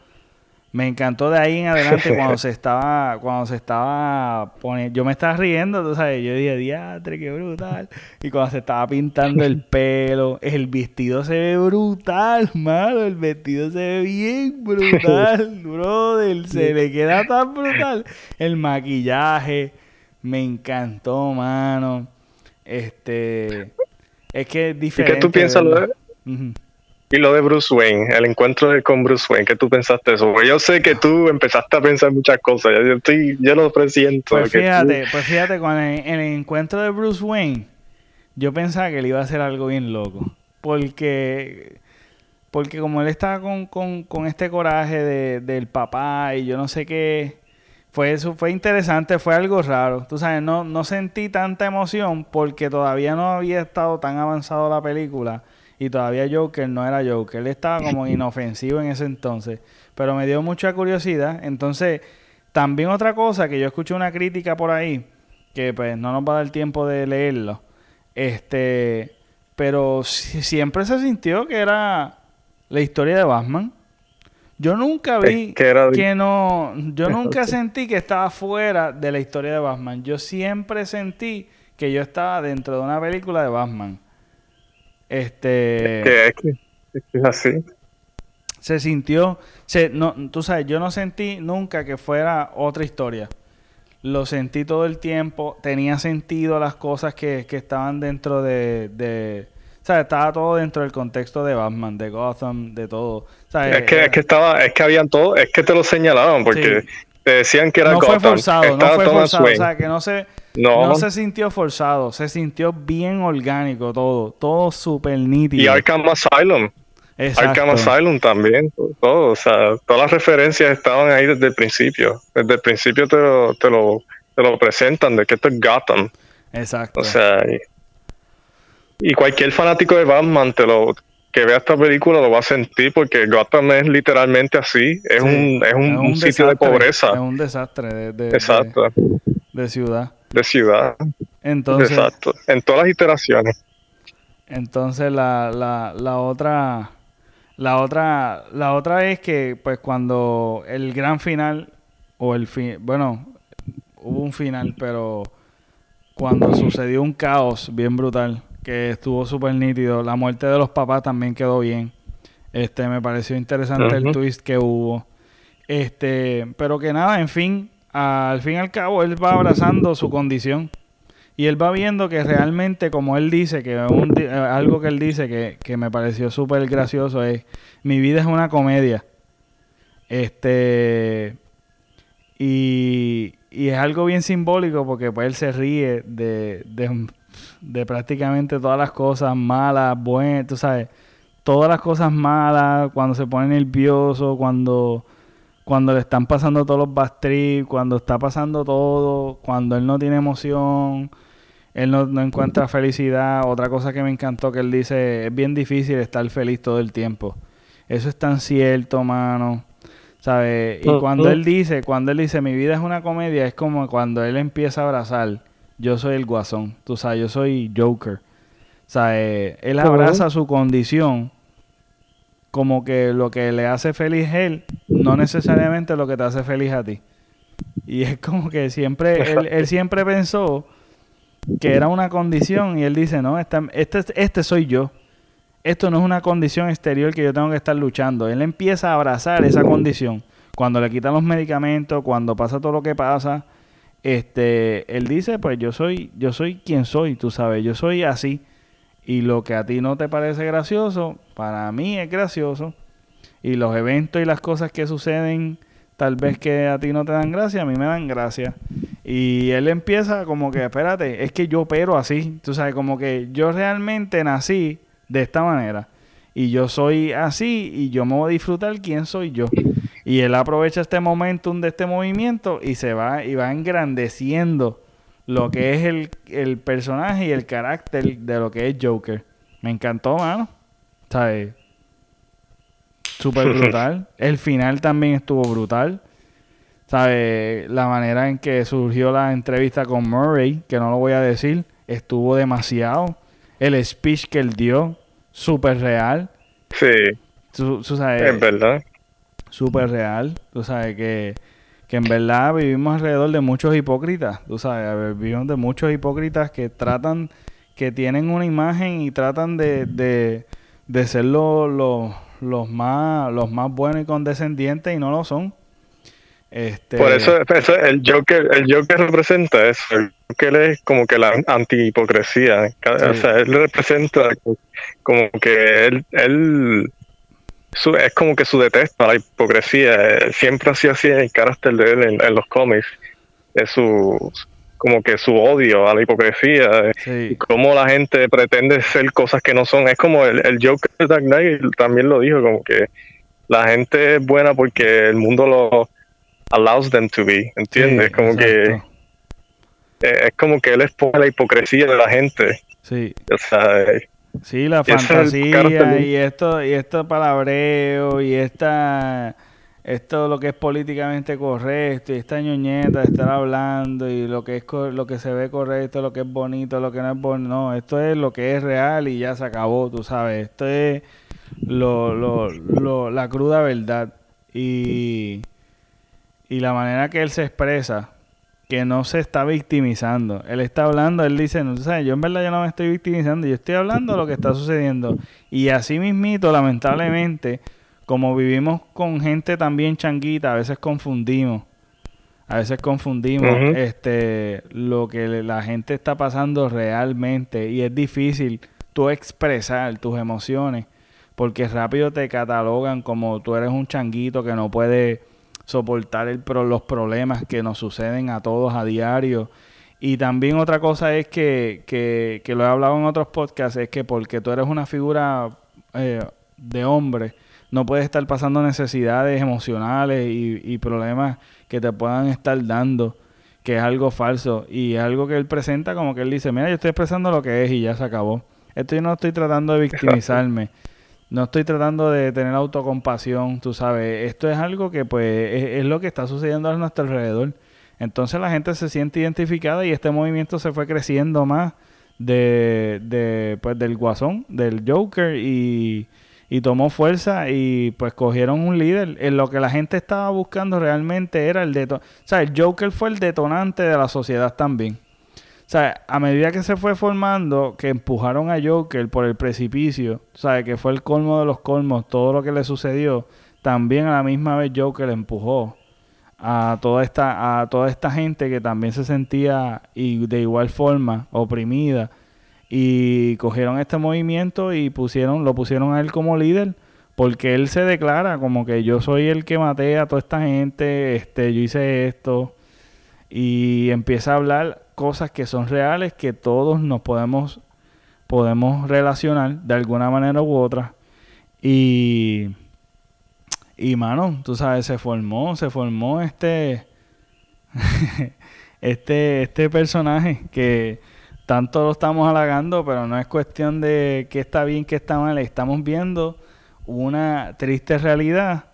[SPEAKER 1] me encantó de ahí en adelante *laughs* cuando se estaba, cuando se estaba poniendo, yo me estaba riendo, tú sabes, yo dije, diatre, qué brutal. Y cuando se estaba pintando el *laughs* pelo, el vestido se ve brutal, mano, el vestido se ve bien brutal, *laughs* brother, se le queda tan brutal. El maquillaje, me encantó, mano. Este, es que es diferente.
[SPEAKER 2] ¿Y qué tú piensas, lo de... Y lo de Bruce Wayne, el encuentro con Bruce Wayne, ¿qué tú pensaste de eso? Porque yo sé que tú empezaste a pensar muchas cosas, yo, estoy, yo lo presiento.
[SPEAKER 1] Pues fíjate, pues fíjate, con el, el, encuentro de Bruce Wayne, yo pensaba que él iba a hacer algo bien loco. Porque, porque como él estaba con, con, con este coraje de, del papá y yo no sé qué, fue eso, fue interesante, fue algo raro. Tú sabes, no, no sentí tanta emoción porque todavía no había estado tan avanzado la película y todavía Joker no era Joker. Él estaba como *laughs* inofensivo en ese entonces. Pero me dio mucha curiosidad. Entonces, también otra cosa que yo escuché una crítica por ahí, que pues no nos va a dar tiempo de leerlo. Este, pero siempre se sintió que era la historia de Batman. Yo nunca vi que, no, yo *laughs* nunca sentí que estaba fuera de la historia de Batman. Yo siempre sentí que yo estaba dentro de una película de Batman. Este.
[SPEAKER 2] Es que, es, así.
[SPEAKER 1] Se sintió. Se, no, tú sabes, yo no sentí nunca que fuera otra historia. Lo sentí todo el tiempo. Tenía sentido las cosas que, que estaban dentro de, de. O sea, estaba todo dentro del contexto de Batman, de Gotham, de todo.
[SPEAKER 2] es, que, es que estaba, es que habían todo, es que te lo señalaban, porque te decían que era
[SPEAKER 1] no Fue forzado, no fue forzado, o sea, que no se, no. se sintió forzado, se sintió bien orgánico todo, todo súper nítido.
[SPEAKER 2] Y Arkham Asylum. Exacto. Arkham Asylum también, todo, o sea, todas las referencias estaban ahí desde el principio. Desde el principio te lo, te lo, te lo presentan de que esto es Gotham.
[SPEAKER 1] Exacto.
[SPEAKER 2] O sea, y cualquier fanático de Batman te lo, que vea esta película lo va a sentir porque Gotham es literalmente así, es, un, es un, sitio de pobreza.
[SPEAKER 1] Es un desastre de,
[SPEAKER 2] Exacto.
[SPEAKER 1] de, ciudad.
[SPEAKER 2] De ciudad.
[SPEAKER 1] Entonces,
[SPEAKER 2] Exacto, en todas las iteraciones.
[SPEAKER 1] Entonces la, la, la otra la otra la otra es que pues cuando el gran final o el fin, bueno, hubo un final, pero cuando sucedió un caos bien brutal que estuvo súper nítido. La muerte de los papás también quedó bien. Este, me pareció interesante el twist que hubo. Este, pero que nada, en fin, al fin y al cabo, él va abrazando su condición. Y él va viendo que realmente, como él dice, que eh, algo que él dice que, que me pareció súper gracioso es, mi vida es una comedia. Este, y, y es algo bien simbólico porque pues él se ríe de, de, de prácticamente todas las cosas malas, buenas, tú sabes, todas las cosas malas, cuando se pone nervioso, cuando, cuando le están pasando todos los bad cuando está pasando todo, cuando él no tiene emoción, él no, no, encuentra felicidad. Otra cosa que me encantó que él dice, es bien difícil estar feliz todo el tiempo. Eso es tan cierto, mano. ¿Sabes? Y cuando él dice, cuando él dice, mi vida es una comedia, es como cuando él empieza a abrazar yo soy el guasón, tú sabes, yo soy Joker. Eh, él abraza su condición como que lo que le hace feliz él, no necesariamente lo que te hace feliz a ti. Y es como que siempre, él, *laughs* siempre pensó que era una condición y él dice, no, este, este soy yo. Esto no es una condición exterior que yo tengo que estar luchando. Él empieza a abrazar esa condición. Cuando le quitan los medicamentos, cuando pasa todo lo que pasa, este, él dice, pues yo soy, yo soy quien soy, tú sabes, yo soy así. Y lo que a ti no te parece gracioso, para mí es gracioso. Y los eventos y las cosas que suceden, tal vez que a ti no te dan gracia, a mí me dan gracia. Y él empieza como que, espérate, es que yo opero así. Tú sabes, como que yo realmente nací de esta manera. Y yo soy así y yo me voy a disfrutar quién soy yo. Y él aprovecha este momentum de este movimiento y se va y va engrandeciendo lo que es el, el personaje y el carácter de lo que es Joker. Me encantó, mano. ¿Sabes? Súper *laughs* brutal. El final también estuvo brutal. ¿Sabes? La manera en que surgió la entrevista con Murray, que no lo voy a decir, estuvo demasiado. El speech que él dio, súper real.
[SPEAKER 2] Sí.
[SPEAKER 1] Tú, sabes,
[SPEAKER 2] es verdad.
[SPEAKER 1] Súper real. Tú sabes que, que en verdad vivimos alrededor de muchos hipócritas. Tú sabes, vivimos de muchos hipócritas que tratan, que tienen una imagen y tratan de, de, de ser los más, los más buenos y condescendientes y no lo son. Este...
[SPEAKER 2] Por eso, el Joker, el Joker representa eso. El Joker es como que la anti-hipocresía. O sea, él representa como que él, él es como que su detesto a la hipocresía. Siempre ha sido así el carácter de él en, los cómics. Es su como que su odio a la hipocresía y cómo la gente pretende ser cosas que no son. Es como el, el Joker de Dark Knight también lo dijo, como que la gente es buena porque el mundo lo allows them to be, ¿entiendes? como que es como que él expone la hipocresía de la gente.
[SPEAKER 1] Sí.
[SPEAKER 2] O sea, eh,
[SPEAKER 1] sí, la fantasía y esto y esto palabreo y esta esto lo que es políticamente correcto y esta ñoñeta de estar hablando y lo que es lo que se ve correcto, lo que es bonito, lo que no es bonito, no, esto es lo que es real y ya se acabó, tú sabes, esto es lo, lo, lo, la cruda verdad y y la manera que él se expresa, que no se está victimizando. Él está hablando, él dice, no sé, yo en verdad yo no me estoy victimizando, yo estoy hablando de lo que está sucediendo. Y así mismito, lamentablemente, como vivimos con gente también changuita, a veces confundimos. A veces confundimos este lo que la gente está pasando realmente y es difícil tú expresar tus emociones porque rápido te catalogan como tú eres un changuito que no puede soportar el los problemas que nos suceden a todos a diario. Y también otra cosa es que, que, que, lo he hablado en otros podcasts, es que porque tú eres una figura eh, de hombre, no puedes estar pasando necesidades emocionales y, y, problemas que te puedan estar dando, que es algo falso. Y es algo que él presenta como que él dice, mira, yo estoy expresando lo que es y ya se acabó. Esto yo no estoy tratando de victimizarme. No estoy tratando de tener autocompasión, tú sabes. Esto es algo que pues es, lo que está sucediendo a nuestro alrededor. Entonces la gente se siente identificada y este movimiento se fue creciendo más de, de pues del guasón, del Joker y, y tomó fuerza y pues cogieron un líder. En lo que la gente estaba buscando realmente era el detonante. O sea, el Joker fue el detonante de la sociedad también. O sea, a medida que se fue formando, que empujaron a Joker por el precipicio, o sea, que fue el colmo de los colmos, todo lo que le sucedió, también a la misma vez Joker empujó a toda esta a toda esta gente que también se sentía y de igual forma oprimida y cogieron este movimiento y pusieron lo pusieron a él como líder porque él se declara como que yo soy el que maté a toda esta gente, este yo hice esto y empieza a hablar cosas que son reales que todos nos podemos podemos relacionar de alguna manera u otra. Y y mano tú sabes se formó se formó este *laughs* este este personaje que tanto lo estamos halagando pero no es cuestión de que está bien que está mal. Estamos viendo una triste realidad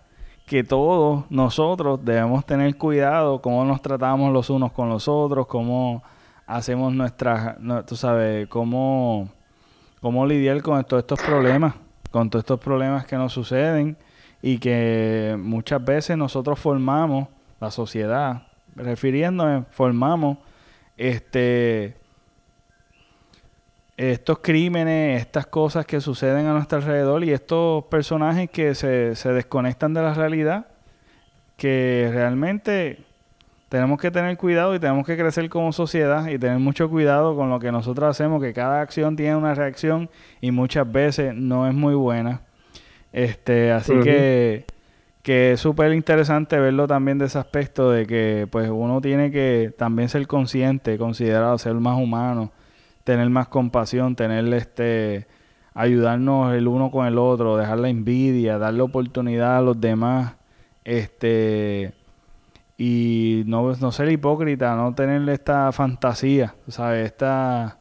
[SPEAKER 1] que todos nosotros debemos tener cuidado cómo nos tratamos los unos con los otros, cómo hacemos nuestras, tú sabes, cómo, cómo lidiar con todos estos problemas, con todos estos problemas que nos suceden y que muchas veces nosotros formamos, la sociedad, refiriéndome, formamos este estos crímenes, estas cosas que suceden a nuestro alrededor y estos personajes que se, se desconectan de la realidad, que realmente tenemos que tener cuidado y tenemos que crecer como sociedad y tener mucho cuidado con lo que nosotros hacemos, que cada acción tiene una reacción y muchas veces no es muy buena. Este, así que, que es súper interesante verlo también de ese aspecto de que pues uno tiene que también ser consciente, considerado, ser más humano, tener más compasión, tener este ayudarnos el uno con el otro, dejar la envidia, darle oportunidad a los demás, este y no, no ser hipócrita, no tener esta fantasía, ¿sabes? Esta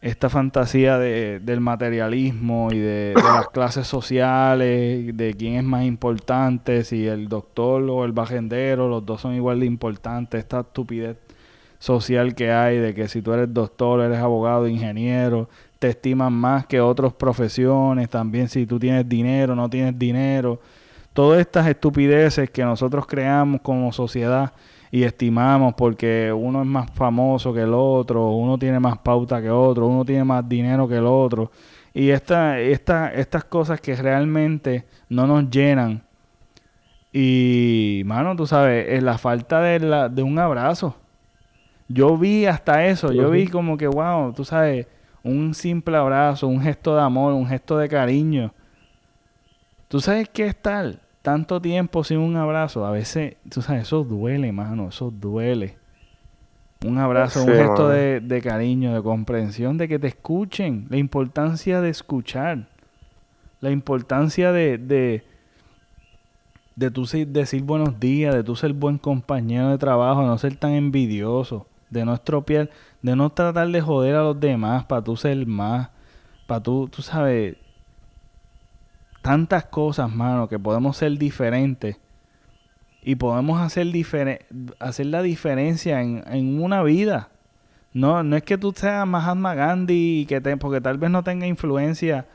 [SPEAKER 1] esta fantasía de, del materialismo y de, las clases sociales, de quién es más importante, si el doctor o el bajendero, los dos son igual de importantes, esta estupidez social que hay de que si tú eres doctor, eres abogado, ingeniero, te estiman más que otras profesiones, también si tú tienes dinero, no tienes dinero, todas estas estupideces que nosotros creamos como sociedad y estimamos porque uno es más famoso que el otro, uno tiene más pauta que otro, uno tiene más dinero que el otro. Y esta, esta, estas cosas que realmente no nos llenan. Y, mano, tú sabes, es la falta de, la, de un abrazo. Yo vi hasta eso, yo vi como que, wow, tú sabes, un simple abrazo, un gesto de amor, un gesto de cariño. ¿Tú sabes qué es tal? tanto tiempo sin un abrazo, a veces, tú sabes, eso duele, mano, eso duele. Un abrazo, un gesto de, cariño, de comprensión, de que te escuchen, la importancia de escuchar, la importancia de, de, de tú decir buenos días, de tú ser buen compañero de trabajo, no ser tan envidioso, de no estropear, de no tratar de joder a los demás para tú ser más, para tú, tú sabes, tantas cosas, mano, que podemos ser diferentes y podemos hacer, hacer la diferencia en, una vida. No, no es que tú seas Mahatma Gandhi y que te, porque tal vez no tenga influencia,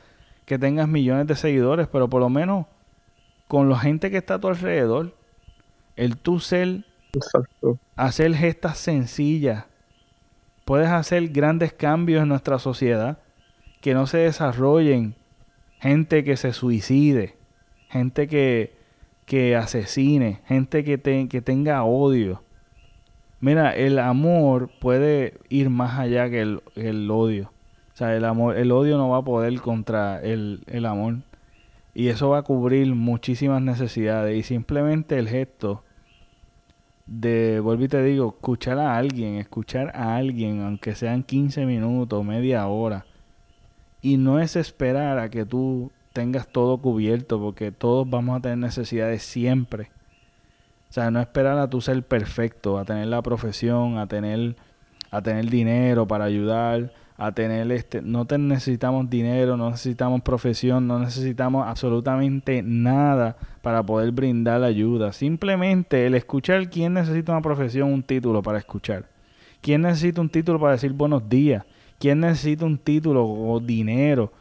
[SPEAKER 1] que tengas millones de seguidores, pero por lo menos con la gente que está a tu alrededor, el tú ser, hacer gestas sencillas, puedes hacer grandes cambios en nuestra sociedad que no se desarrollen gente que se suicide, gente que, que asesine, gente que, que tenga odio. Mira, el amor puede ir más allá que el, odio. O sea, el amor, el odio no va a poder contra el, el amor. Y eso va a cubrir muchísimas necesidades. Y simplemente el gesto de, vuelvo y te digo, escuchar a alguien, escuchar a alguien, aunque sean 15 minutos, media hora, y no es esperar a que tú tengas todo cubierto, porque todos vamos a tener necesidades siempre. O sea, no esperar a tú ser perfecto, a tener la profesión, a tener, a tener dinero para ayudar, a tener este, no te necesitamos dinero, no necesitamos profesión, no necesitamos absolutamente nada para poder brindar ayuda. Simplemente el escuchar quién necesita una profesión, un título para escuchar. ¿Quién necesita un título para decir buenos días? ¿Quién necesita un título o dinero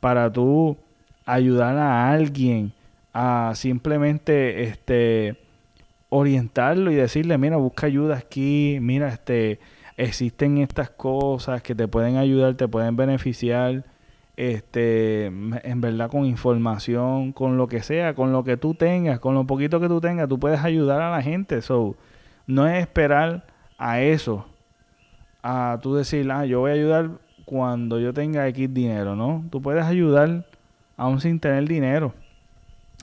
[SPEAKER 1] para tú ayudar a alguien a simplemente este orientarlo y decirle, mira, busca ayuda aquí, mira, este existen estas cosas que te pueden ayudar, te pueden beneficiar, este, en verdad con información, con lo que sea, con lo que tú tengas, con lo poquito que tú tengas, tú puedes ayudar a la gente. So, no es esperar a eso a tú decir, ah, yo voy a ayudar cuando yo tenga X dinero, ¿no? Tú puedes ayudar aún sin tener dinero.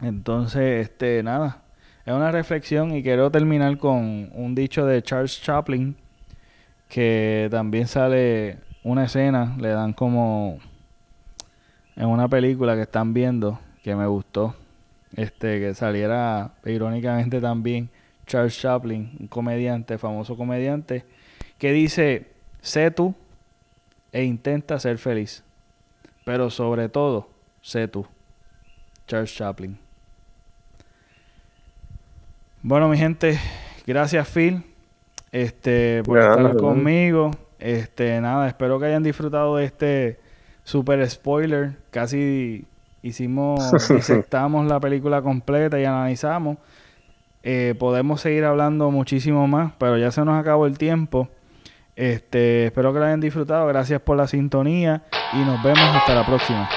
[SPEAKER 1] Entonces, este, nada, es una reflexión y quiero terminar con un dicho de Charles Chaplin, que también sale una escena, le dan como en una película que están viendo, que me gustó, este, que saliera irónicamente también Charles Chaplin, un comediante, famoso comediante, que dice, sé tú e intenta ser feliz, pero sobre todo, sé tú. Charles Chaplin. Bueno, mi gente, gracias Phil este, por estar conmigo. Este, nada, espero que hayan disfrutado de este super spoiler. Casi hicimos, *laughs* disectamos la película completa y analizamos. Eh, podemos seguir hablando muchísimo más, pero ya se nos acabó el tiempo. Este, espero que lo hayan disfrutado. Gracias por la sintonía y nos vemos hasta la próxima.